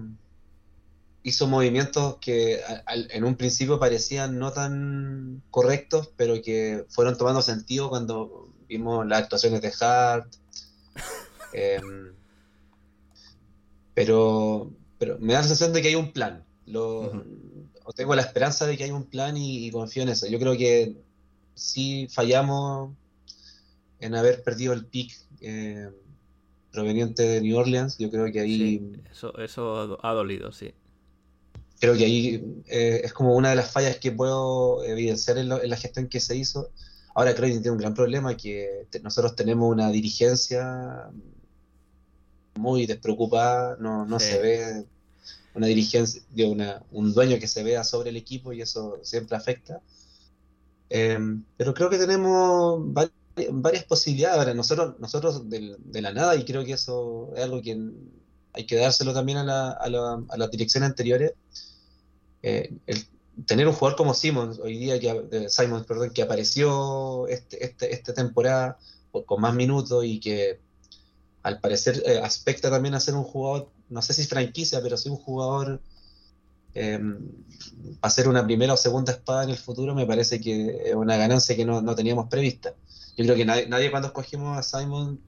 hizo movimientos que en un principio parecían no tan correctos, pero que fueron tomando sentido cuando vimos las actuaciones de Hart. eh, pero, pero me da la sensación de que hay un plan. Lo, uh -huh. tengo la esperanza de que hay un plan y, y, confío en eso. Yo creo que sí fallamos en haber perdido el pick eh, proveniente de New Orleans. Yo creo que ahí. Sí, eso, eso ha dolido, sí creo que ahí eh, es como una de las fallas que puedo evidenciar en, lo, en, la gestión que se hizo. Ahora creo que tiene un gran problema que te, nosotros tenemos una dirigencia muy despreocupada, no, no sí. se ve una dirigencia, de una, un dueño que se vea sobre el equipo y eso siempre afecta. Eh, pero creo que tenemos varias, varias posibilidades. Ahora, nosotros, nosotros de, de, la nada, y creo que eso es algo que hay que dárselo también a, la, a, la, a las direcciones anteriores, eh, el tener un jugador como Simons hoy día que eh, Simons, perdón, que apareció este, este, esta temporada con más minutos y que al parecer eh, aspecta también a ser un jugador, no sé si franquicia, pero sí un jugador eh, a ser una primera o segunda espada en el futuro, me parece que es una ganancia que no, no teníamos prevista. Yo creo que nadie, nadie, cuando escogimos a Simon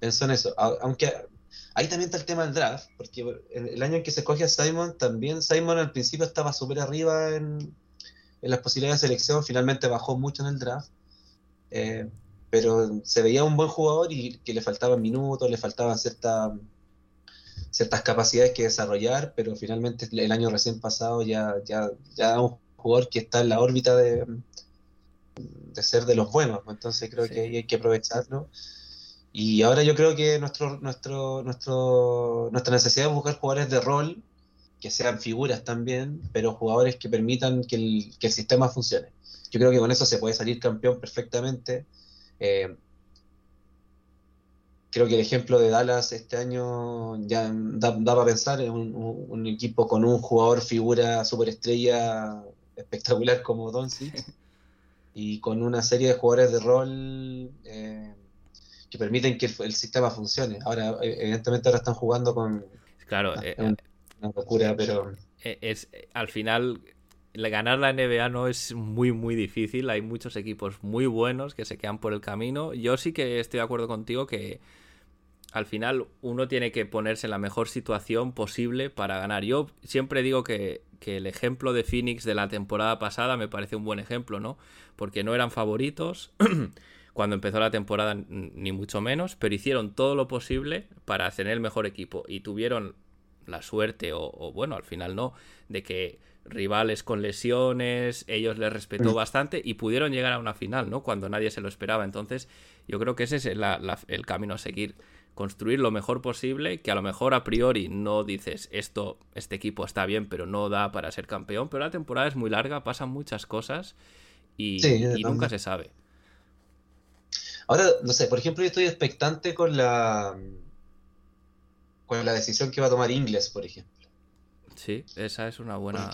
pensó en eso, aunque Ahí también está el tema del draft, porque el año en que se escoge a Simon, también Simon al principio estaba súper arriba en, en, las posibilidades de selección, finalmente bajó mucho en el draft, eh, pero se veía un buen jugador y que le faltaban minutos, le faltaban cierta, ciertas capacidades que desarrollar, pero finalmente el año recién pasado ya, ya, ya un jugador que está en la órbita de, de ser de los buenos, entonces creo sí. que hay que aprovecharlo. Y ahora yo creo que nuestro, nuestro, nuestro, nuestra necesidad es buscar jugadores de rol, que sean figuras también, pero jugadores que permitan que el, que el sistema funcione. Yo creo que con eso se puede salir campeón perfectamente. Eh, creo que el ejemplo de Dallas este año ya da, da para pensar en un, un, equipo con un jugador figura superestrella espectacular como Doncic y con una serie de jugadores de rol eh, que permiten que el, el, sistema funcione. Ahora, evidentemente, ahora están jugando con. Claro, ah, eh, una locura, pero. Eh, es, al final, ganar la NBA no es muy, muy difícil. Hay muchos equipos muy buenos que se quedan por el camino. Yo sí que estoy de acuerdo contigo que al final uno tiene que ponerse en la mejor situación posible para ganar. Yo siempre digo que, que, el ejemplo de Phoenix de la temporada pasada me parece un buen ejemplo, ¿no? Porque no eran favoritos. cuando empezó la temporada ni mucho menos, pero hicieron todo lo posible para tener el mejor equipo y tuvieron la suerte, o, o bueno, al final no, de que rivales con lesiones, ellos les respetó bastante y pudieron llegar a una final, ¿no? Cuando nadie se lo esperaba. Entonces, yo creo que ese es la, la, el camino a seguir. Construir lo mejor posible, que a lo mejor a priori no dices esto, este equipo está bien, pero no da para ser campeón. Pero la temporada es muy larga, pasan muchas cosas y, sí, y nunca se sabe. Ahora, no sé, por ejemplo, yo estoy expectante con la con la decisión que va a tomar Ingles, por ejemplo. Sí, esa es una buena.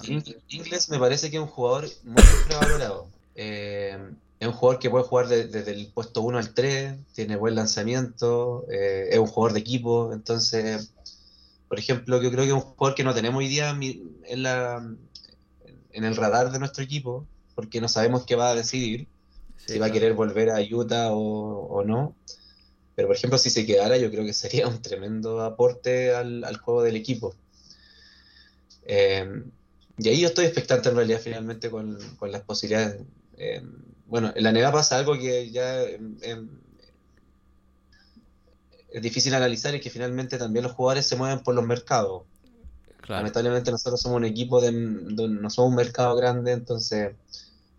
Ingles me parece que es un jugador muy valorado. Eh, es un jugador que puede jugar de, desde el puesto 1 al 3, tiene buen lanzamiento, eh, es un jugador de equipo. Entonces, por ejemplo, yo creo que es un jugador que no tenemos hoy día en, la, en el radar de nuestro equipo, porque no sabemos qué va a decidir si va a querer volver a Utah o, no. Pero por ejemplo, si se quedara, yo creo que sería un tremendo aporte al, juego del equipo. Eh, y ahí yo estoy expectante en realidad finalmente con, las posibilidades. Eh, bueno, en la NBA pasa algo que ya es difícil analizar y que finalmente también los jugadores se mueven por los mercados. Lamentablemente nosotros somos un equipo de, no somos un mercado grande, entonces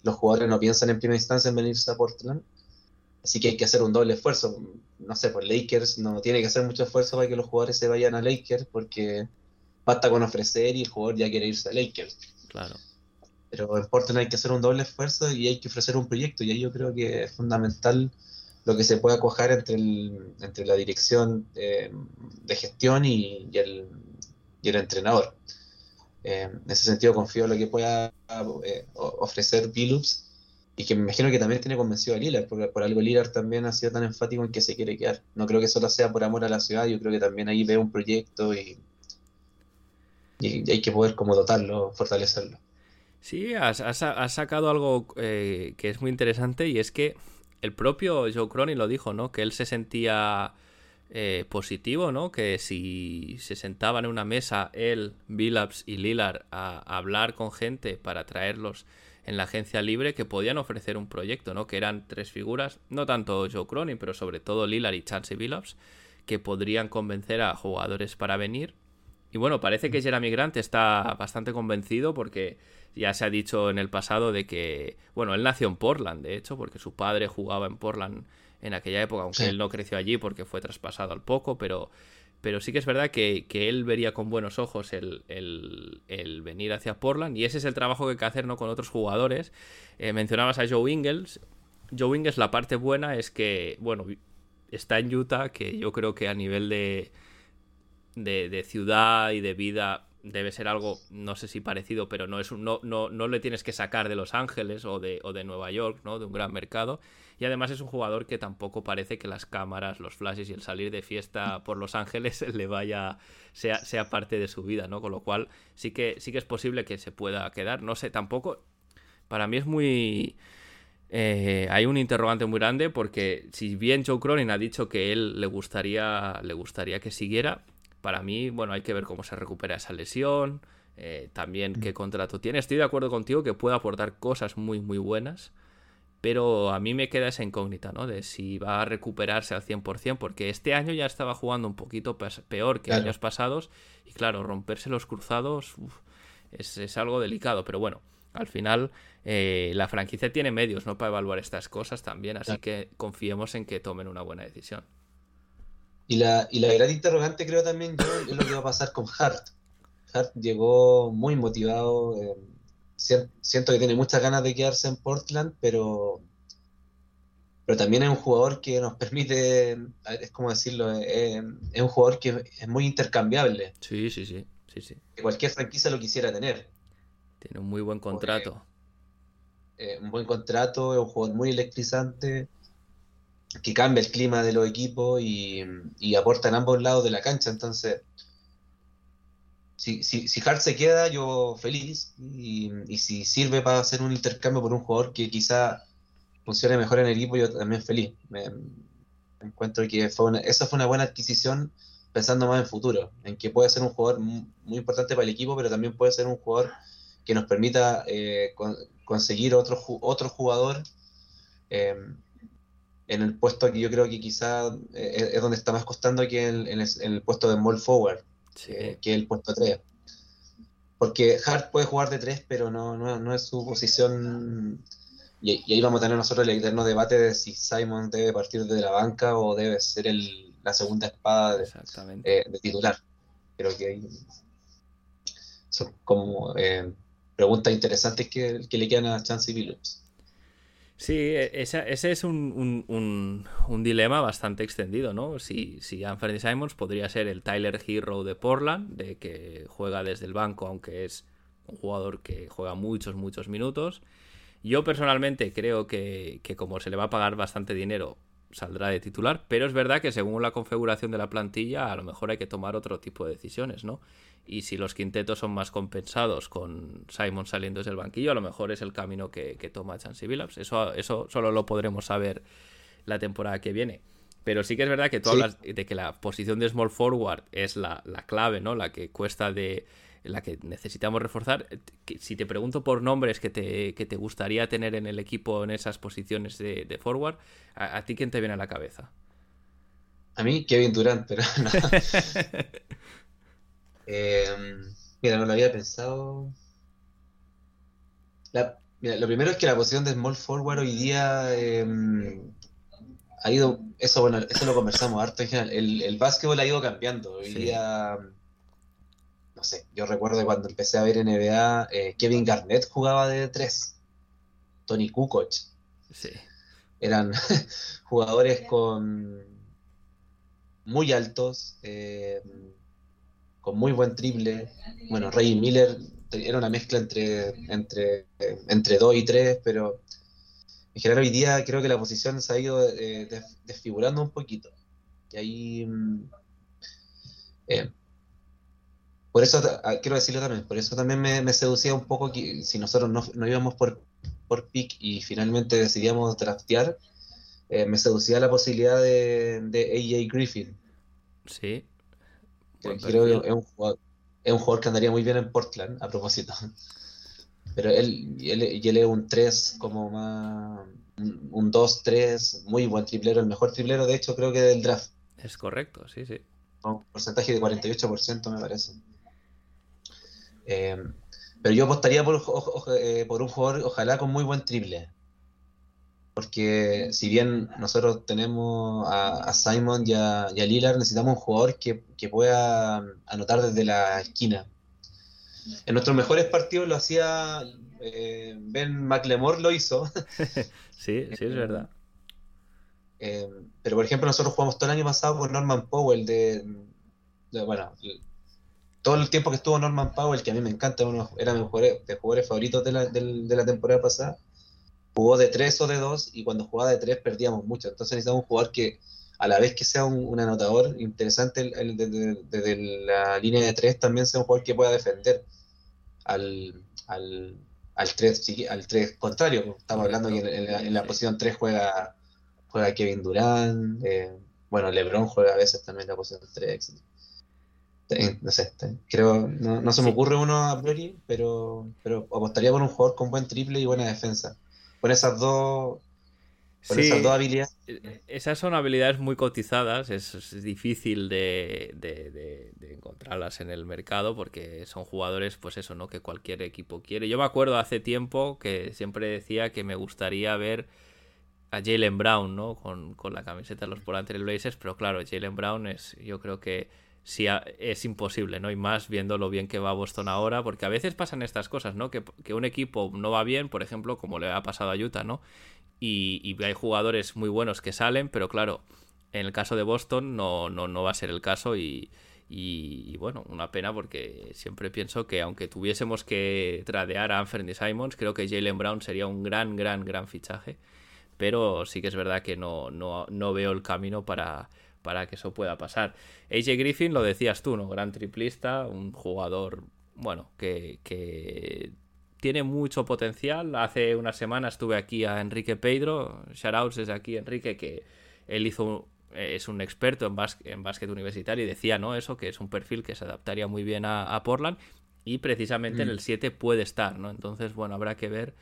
los jugadores no piensan en primera instancia en venirse a Portland. Así que hay que hacer un doble esfuerzo. No sé, por Lakers no tiene que hacer mucho esfuerzo para que los jugadores se vayan a Lakers porque basta con ofrecer y el jugador ya quiere irse a Lakers. Claro. Pero en Portland hay que hacer un doble esfuerzo y hay que ofrecer un proyecto y ahí yo creo que es fundamental lo que se pueda cojar entre, entre la dirección eh, de gestión y, el, y el entrenador. Eh, en ese sentido confío en lo que pueda eh, ofrecer Billups y que me imagino que también tiene convencido a Lillard, porque por algo Lillard también ha sido tan enfático en que se quiere quedar. No creo que solo sea por amor a la ciudad, yo creo que también ahí ve un proyecto y, y, hay que poder como dotarlo, fortalecerlo. Sí, has, sacado algo eh, que es muy interesante y es que el propio Joe Cronin lo dijo, ¿no? Que él se sentía eh, positivo, ¿no? Que si se sentaban en una mesa él, Billups y Lillard a, hablar con gente para traerlos en la agencia libre, que podían ofrecer un proyecto, ¿no? Que eran tres figuras, no tanto Joe Cronin, pero sobre todo Lillard y Chance Billups, que podrían convencer a jugadores para venir. Y bueno, parece que Jeremy Grant está bastante convencido porque ya se ha dicho en el pasado de que, bueno, él nació en Portland, de hecho, porque su padre jugaba en Portland en aquella época, aunque él no creció allí porque fue traspasado al poco, pero, pero sí que es verdad que, él vería con buenos ojos el, venir hacia Portland y ese es el trabajo que hay que hacer ¿no? con otros jugadores. Eh, mencionabas a Joe Ingles. Joe Ingles, la parte buena es que, bueno, está en Utah, que yo creo que a nivel de, de, de ciudad y de vida debe ser algo, no sé si parecido, pero no, es un, no, no, no le tienes que sacar de Los Ángeles o de, o de Nueva York, ¿no? De un gran mercado. Y además es un jugador que tampoco parece que las cámaras, los flashes y el salir de fiesta por Los Ángeles le vaya, sea, sea parte de su vida, ¿no? Con lo cual sí que, sí que es posible que se pueda quedar. No sé, tampoco. Para mí es muy. Eh, hay un interrogante muy grande porque si bien Joe Cronin ha dicho que él le gustaría, le gustaría que siguiera, para mí, bueno, hay que ver cómo se recupera esa lesión, eh, también qué contrato tiene. Estoy de acuerdo contigo que puede aportar cosas muy, muy buenas, pero a mí me queda esa incógnita, ¿no? De si va a recuperarse al 100%, porque este año ya estaba jugando un poquito peor que años pasados, y claro, romperse los cruzados es, algo delicado, pero bueno. Al final, eh, la franquicia tiene medios ¿no? para evaluar estas cosas también, así que confiemos en que tomen una buena decisión. Y la, y la gran interrogante creo también yo es lo que va a pasar con Hart. Hart llegó muy motivado, eh, siento que tiene muchas ganas de quedarse en Portland, pero, pero también es un jugador que nos permite, es como decirlo, eh, es un jugador que es muy intercambiable. Sí, sí, sí, sí, sí. Que cualquier franquicia lo quisiera tener. Tiene un muy buen contrato. Eh, un buen contrato, es un jugador muy electrizante que cambia el clima de los equipos y, aporta en ambos lados de la cancha. Entonces, si, si, si Hart se queda, yo feliz. Y, si sirve para hacer un intercambio por un jugador que quizá funcione mejor en el equipo, yo también feliz. Me, encuentro que fue esa fue una buena adquisición pensando más en futuro, en que puede ser un jugador muy, importante para el equipo, pero también puede ser un jugador que nos permita eh, conseguir otro, otro jugador eh, en el puesto que yo creo que quizá eh, es, donde está más costando que en, el, puesto de small forward, eh, que es el puesto 3. Porque Hart puede jugar de 3, pero no, no, es su posición. Y, ahí vamos a tener nosotros el eterno debate de si Simon debe partir de la banca o debe ser el, la segunda espada de, eh, titular. Creo que ahí son como preguntas interesantes que, que, le quedan a Chancey Billups. Sí, e, ese, es un, dilema bastante extendido, ¿no? Si, si Anthony Simons podría ser el Tyler Hero de Portland, de que juega desde el banco, aunque es un jugador que juega muchos, muchos minutos. Yo personalmente creo que, como se le va a pagar bastante dinero, saldrá de titular, pero es verdad que según la configuración de la plantilla, a lo mejor hay que tomar otro tipo de decisiones, ¿no? Y si los quintetos son más compensados con Simon saliendo desde el banquillo, a lo mejor es el camino que, toma Chansey Billups. Eso, eso solo lo podremos saber la temporada que viene. Pero sí que es verdad que tú hablas de que la posición de small forward es la, la clave, ¿no? La que cuesta de, la que necesitamos reforzar. Si te pregunto por nombres que te, te gustaría tener en el equipo en esas posiciones de, forward, ¿a, ti quién te viene a la cabeza? A mí, Kevin Durant, pero no. Em, mira, no lo había pensado. mira, lo primero es que la posición de small forward hoy día em, ha ido, eso bueno, eso lo conversamos harto en general. El, el básquetbol ha ido cambiando. Hoy día no sé, yo recuerdo cuando empecé a ver NBA, eh, Kevin Garnett jugaba de tres, Tony Kukoc. Sí. Eran jugadores con muy altos, eh, con muy buen triple. Bueno, Ray Miller era una mezcla entre, entre, entre dos y tres, pero en general hoy día creo que la posición se ha ido eh, desfigurando un poquito. Y ahí mm, por eso, ah, quiero decirlo también, por eso también me, seducía un poco que si nosotros no, íbamos por, por pick y finalmente decidíamos draftear, eh, me seducía la posibilidad de, de AJ Griffin. Sí. Creo que es un, jugador, que andaría muy bien en Portland, a propósito. Pero él, él, él es un 3 como más. Un 2-3, muy buen triplero, el mejor triplero, de hecho, creo que del draft. Es correcto, sí, sí. Un porcentaje de 48%, me parece. Eh, pero yo apostaría por, eh, por, un jugador, ojalá con muy buen triple. Porque si bien nosotros tenemos a, Simon y a, Lillard, necesitamos un jugador que, pueda anotar desde la esquina. En nuestros mejores partidos lo hacía eh, Ben McLemore, lo hizo. sí, sí, es verdad. pero por ejemplo, nosotros jugamos todo el año pasado con Norman Powell de, de bueno, todo el tiempo que estuvo Norman Powell, que a mí me encanta, uno era de jugadores favoritos de la, de, la temporada pasada, jugó de 3 o de 2 y cuando jugaba de 3 perdíamos mucho. Entonces necesitamos un jugador que a la vez que sea un, anotador interesante desde la línea de 3, también sea un jugador que pueda defender al, al, al 3, al 3 contrario. Estamos hablando que en, la, posición 3 juega, juega Kevin Durant, eh, bueno, LeBron juega a veces también en la posición 3, etc no sé, creo, no, se me ocurre uno a priori, pero, pero apostaría por un jugador con buen triple y buena defensa. Con esas dos, esas dos habilidades. Esas son habilidades muy cotizadas, es, difícil de, encontrarlas en el mercado porque son jugadores, pues eso, ¿no? Que cualquier equipo quiere. Yo me acuerdo hace tiempo que siempre decía que me gustaría ver a Jalen Brown, ¿no? Con, con la camiseta de los Portland Blazers, pero claro, Jalen Brown es, yo creo que si es imposible, ¿no? Y más viendo lo bien que va Boston ahora, porque a veces pasan estas cosas, ¿no? Que, un equipo no va bien, por ejemplo, como le ha pasado a Utah, ¿no? Y, hay jugadores muy buenos que salen, pero claro, en el caso de Boston no, no, no va a ser el caso y, y, bueno, una pena porque siempre pienso que aunque tuviésemos que tradear a Anthony Simons, creo que Jalen Brown sería un gran, gran, gran fichaje. Pero sí que es verdad que no, no, no veo el camino para, para que eso pueda pasar. AJ Griffin, lo decías tú, ¿no? Gran triplista, un jugador, bueno, que, tiene mucho potencial. Hace una semana estuve aquí a Enrique Pedro, shoutouts desde aquí, Enrique, que él hizo es un experto en, en básquet universitario y decía, ¿no? Eso, que es un perfil que se adaptaría muy bien a, Portland y precisamente en mm. el 7 puede estar, ¿no? Entonces, bueno, habrá que ver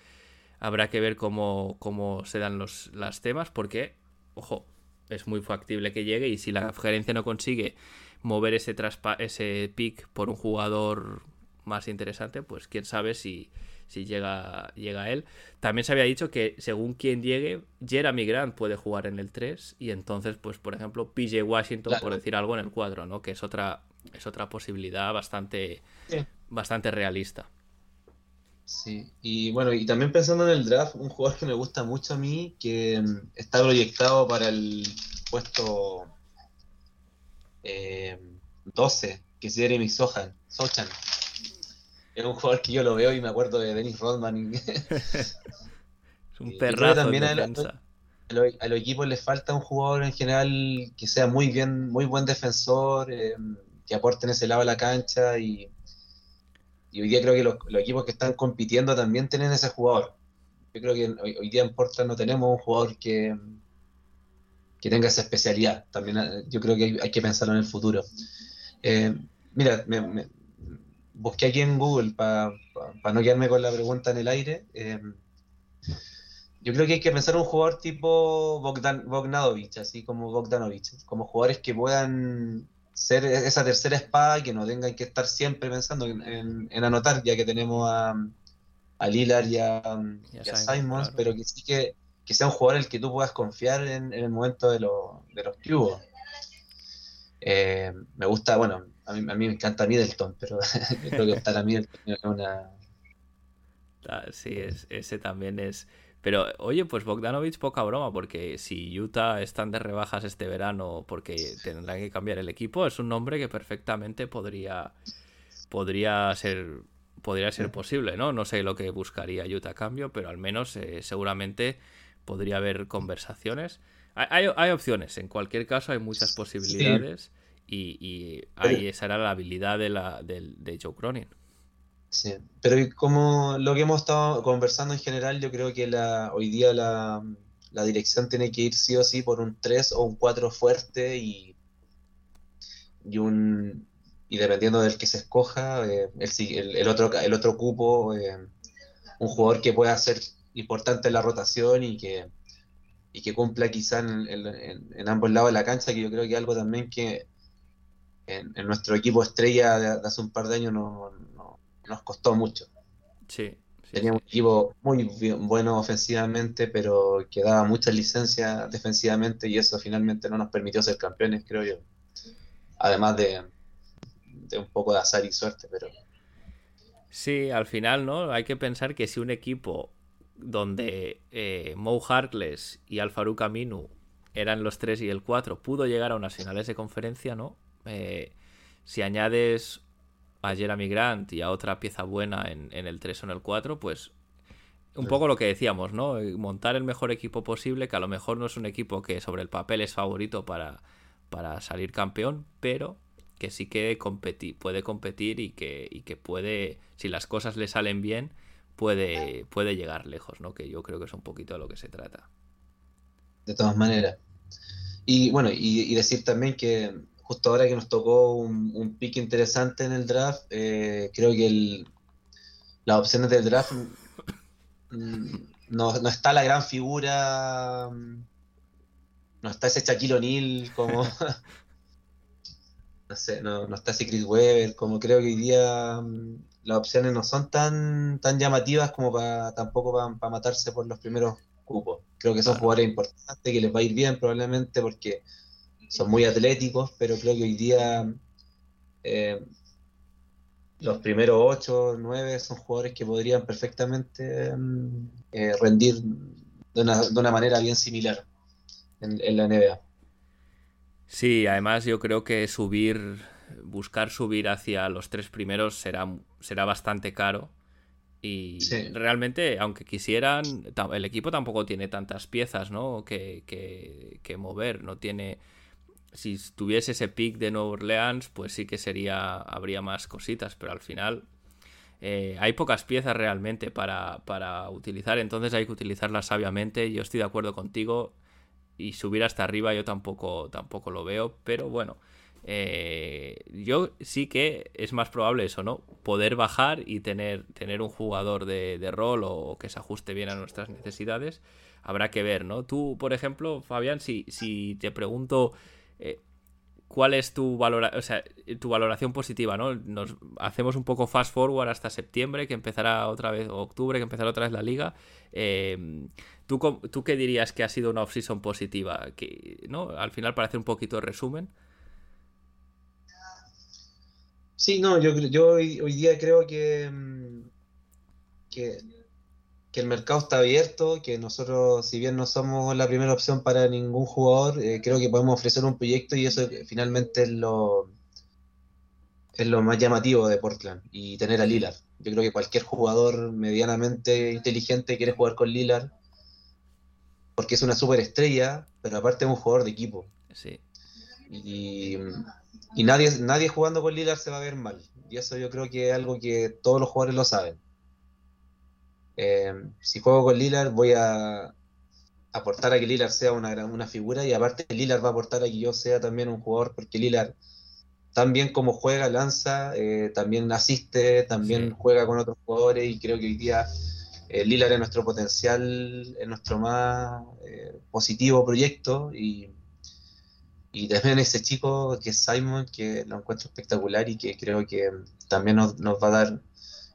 habrá que ver cómo, cómo se dan los las temas porque, ojo, es muy factible que llegue y si la gerencia no consigue mover ese, ese pick por un jugador más interesante, pues quién sabe si, si llega, llega él. También se había dicho que según quien llegue, Jeremy Grant puede jugar en el 3 y entonces, pues por ejemplo, PJ Washington, por decir algo, en el 4, ¿no? Que es otra, es otra posibilidad bastante, bastante realista. Sí, y bueno, y también pensando en el draft, un jugador que me gusta mucho a mí, que mm, está proyectado para el puesto 12, eh, que es Jeremy Sohan, Sochan. Es un jugador que yo lo veo y me acuerdo de Dennis Rodman. es un perrazo también a los equipos les falta un jugador en general que sea muy bien, muy buen defensor, eh, que aporte en ese lado de la cancha y, y hoy día creo que los, equipos que están compitiendo también tienen ese jugador. Yo creo que hoy, día en Portland no tenemos un jugador que, que tenga esa especialidad. También eh, yo creo que hay, que pensarlo en el futuro. Eh, mira, me, busqué aquí en Google para no quedarme con la pregunta en el aire. Eh, yo creo que hay que pensar un jugador tipo Bogdan, Bogdanovic, así como Bogdanovic, como jugadores que puedan ser esa tercera espada y que no tengan que estar siempre pensando en, anotar, ya que tenemos a, a Lillard y a, Simons, pero que sí que, sea un jugador el que tú puedas confiar en, el momento de, de los cubos. Eh, me gusta, bueno, a mí, a mí me encanta Middleton, pero creo que estar a Middleton es una... Ah, sí, ese también es pero oye, pues Bogdanovich poca broma, porque si Utah están de rebajas este verano porque tendrán que cambiar el equipo, es un nombre que perfectamente podría, podría ser podría ser posible, ¿no? No sé lo que buscaría Utah a cambio, pero al menos eh, seguramente podría haber conversaciones. Hay, hay, opciones, en cualquier caso hay muchas posibilidades y, y ahí será la habilidad de, la, de, de Joe Cronin. Sí, pero como lo que hemos estado conversando en general, yo creo que la, hoy día la, dirección tiene que ir sí o sí por un 3 o un 4 fuerte y, y un y dependiendo del que se escoja, eh, el, el, otro, el otro cupo, eh, un jugador que pueda ser importante en la rotación y que, y que cumpla quizá en, en, ambos lados de la cancha, que yo creo que algo también que en, nuestro equipo estrella de, hace un par de años no, nos costó mucho. Sí. Teníamos un equipo muy bueno ofensivamente, pero que daba muchas licencias defensivamente y eso finalmente no nos permitió ser campeones, creo yo. Además de, de un poco de azar y suerte, pero... Sí, al final, ¿no? Hay que pensar que si un equipo donde eh, Mo Harkless y Alfaru Aminu eran los 3 y el 4 pudo llegar a unas finales de conferencia, ¿no? Eh, si añades a Jeremy Grant y a otra pieza buena en, el 3 o en el 4, pues un poco lo que decíamos, ¿no? Montar el mejor equipo posible, que a lo mejor no es un equipo que sobre el papel es favorito para, para salir campeón, pero que sí que puede competir y que, que puede, si las cosas le salen bien, puede, puede llegar lejos, ¿no? Que yo creo que es un poquito de lo que se trata. De todas maneras. Y bueno, y decir también que justo ahora que nos tocó un, un pick interesante en el draft, eh, creo que el, las opciones del draft mm, no, no, está la gran figura, mm, no está ese Shaquille O'Neal como... no sé, no, no, está ese Chris Webber, como creo que hoy día mm, las opciones no son tan, tan llamativas como para tampoco para matarse por los primeros cupos. Creo que son jugadores importantes, que les va a ir bien probablemente porque son muy atléticos, pero creo que hoy día eh, los primeros 8, 9 son jugadores que podrían perfectamente mm, eh, rendir de una, manera bien similar en, la NBA. Sí, además yo creo que subir, buscar subir hacia los tres primeros será, será bastante caro. Y realmente, aunque quisieran, el equipo tampoco tiene tantas piezas ¿no? que, que mover, no tiene si tuviese ese pick de Nueva Orleans, pues sí que sería, habría más cositas, pero al final eh, hay pocas piezas realmente para, para, utilizar, entonces hay que utilizarlas sabiamente. Yo estoy de acuerdo contigo y subir hasta arriba yo tampoco, tampoco lo veo, pero bueno. Eh, yo sí que es más probable eso, ¿no? Poder bajar y tener, tener un jugador de, rol o que se ajuste bien a nuestras necesidades. Habrá que ver, ¿no? Tú, por ejemplo, Fabián, si, si te pregunto eh, ¿cuál es tu, valoración positiva? ¿no? Nos hacemos un poco fast forward hasta septiembre, que empezará otra vez, octubre, que empezará otra vez la liga. Eh, ¿tú, ¿tú, qué dirías que ha sido una off-season positiva? Que, ¿no? Al final, para hacer un poquito de resumen. Sí, no, yo, yo hoy, hoy día creo que, mm, que que el mercado está abierto, que nosotros, si bien no somos la primera opción para ningún jugador, eh, creo que podemos ofrecer un proyecto y eso finalmente es lo, es lo más llamativo de Portland y tener a Lillard. Yo creo que cualquier jugador medianamente inteligente quiere jugar con Lillard porque es una superestrella, pero aparte es un jugador de equipo. Sí. Y, y nadie, nadie jugando con Lillard se va a ver mal. Y eso yo creo que es algo que todos los jugadores lo saben. Eh, si juego con Lillard voy a aportar a que Lillard sea una, gran- una figura y aparte Lillard va a aportar a que yo sea también un jugador porque Lillard tan bien como juega, lanza, eh, también asiste, también Sí. juega con otros jugadores y creo que hoy día eh, Lillard es nuestro potencial, es nuestro más eh, positivo proyecto y, y también ese chico que es Simon, que lo encuentro espectacular y que creo que también nos, nos va a dar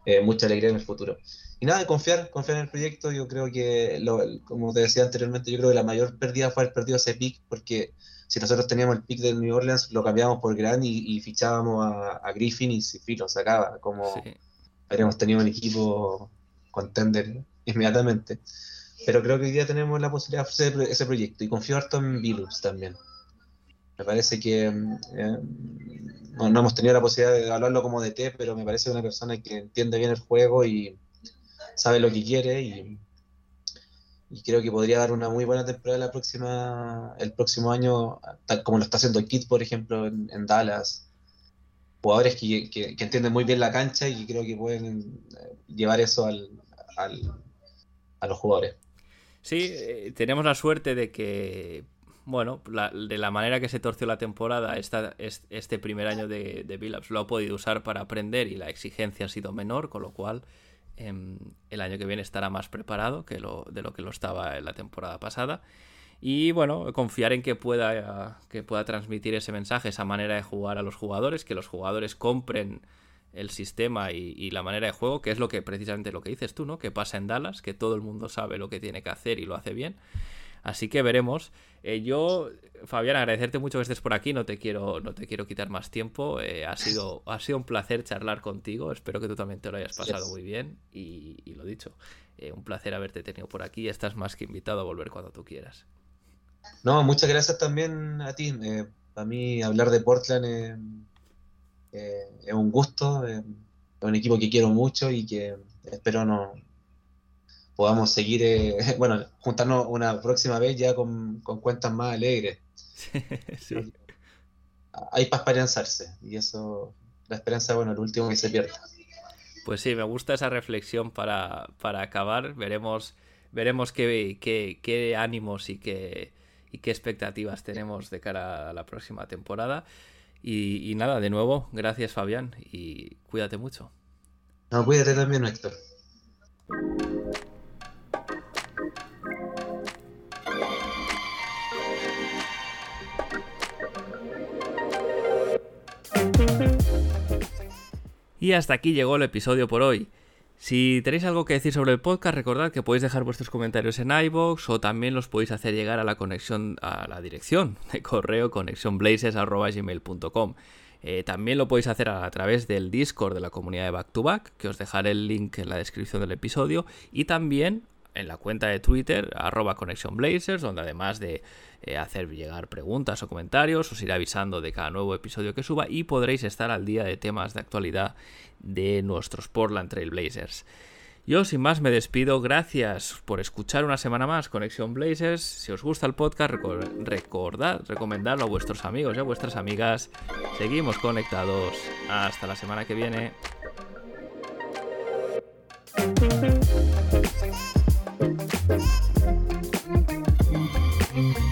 eh, mucha alegría en el futuro. Y nada, confiar, confiar en el proyecto. Yo creo que, lo- como te decía anteriormente, yo creo que la mayor pérdida fue haber perdido ese pick, porque si nosotros teníamos el pick del New Orleans, lo cambiábamos por Grant y, y fichábamos a, a Griffin y si lo sacaba, como Sí. habríamos tenido un equipo contender inmediatamente. Pero creo que hoy día tenemos la posibilidad de hacer ese proyecto y confío harto en Billups también. Me parece que eh, no, no hemos tenido la posibilidad de evaluarlo como DT, pero me parece una persona que entiende bien el juego y sabe lo que quiere y, y creo que podría dar una muy buena temporada la próxima, el próximo año, tal como lo está haciendo Kid, por ejemplo, en, Dallas. Jugadores que, que- entienden muy bien la cancha y creo que pueden eh, llevar eso al, al- a los jugadores. Sí, eh, tenemos la suerte de que, bueno, la- de la manera que se torció la temporada, esta, es- este primer año de, de Billups lo ha podido usar para aprender y la exigencia ha sido menor, con lo cual el año que viene estará más preparado que lo, de lo que lo estaba en la temporada pasada. Y bueno, confiar en que pueda, que pueda transmitir ese mensaje, esa manera de jugar a los jugadores, que los jugadores compren el sistema y, y la manera de juego, que es lo que precisamente lo que dices tú, ¿no? Que pasa en Dallas, que todo el mundo sabe lo que tiene que hacer y lo hace bien. Así que veremos. Eh, yo, Fabián, agradecerte mucho que estés por aquí. No te quiero, no te quiero quitar más tiempo. Eh, ha, sido, ha sido un placer charlar contigo. Espero que tú también te lo hayas pasado Yes. muy bien. Y, y lo dicho, eh, un placer haberte tenido por aquí. Estás más que invitado a volver cuando tú quieras. No, muchas gracias también a ti. Para mí hablar de Portland es un gusto, es un equipo que quiero mucho y que espero no podamos seguir, eh, bueno, juntarnos una próxima vez ya con, con cuentas más alegres. sí. Hay para esperanzarse y eso, la esperanza, bueno, el último que se pierde. Pues sí, me gusta esa reflexión para, para acabar. Veremos, veremos qué, qué, qué ánimos y qué, y qué expectativas tenemos de cara a la próxima temporada. Y, y nada, de nuevo, gracias Fabián y cuídate mucho. No, cuídate también, Héctor. Y hasta aquí llegó el episodio por hoy. Si tenéis algo que decir sobre el podcast, recordad que podéis dejar vuestros comentarios en iVoox o también los podéis hacer llegar a la conexión a la dirección de correo conexionblazers@gmail.com. Eh, también lo podéis hacer a, a través del Discord de la comunidad de Back to Back, que os dejaré el link en la descripción del episodio, y también en la cuenta de Twitter, arroba donde además de eh, hacer llegar preguntas o comentarios, os iré avisando de cada nuevo episodio que suba y podréis estar al día de temas de actualidad de nuestros Portland Trail Blazers. Yo sin más me despido, gracias por escuchar una semana más Conexión Blazers. Si os gusta el podcast, recor- recordad, recomendarlo a vuestros amigos y a vuestras amigas. Seguimos conectados. Hasta la semana que viene. Mm-hmm.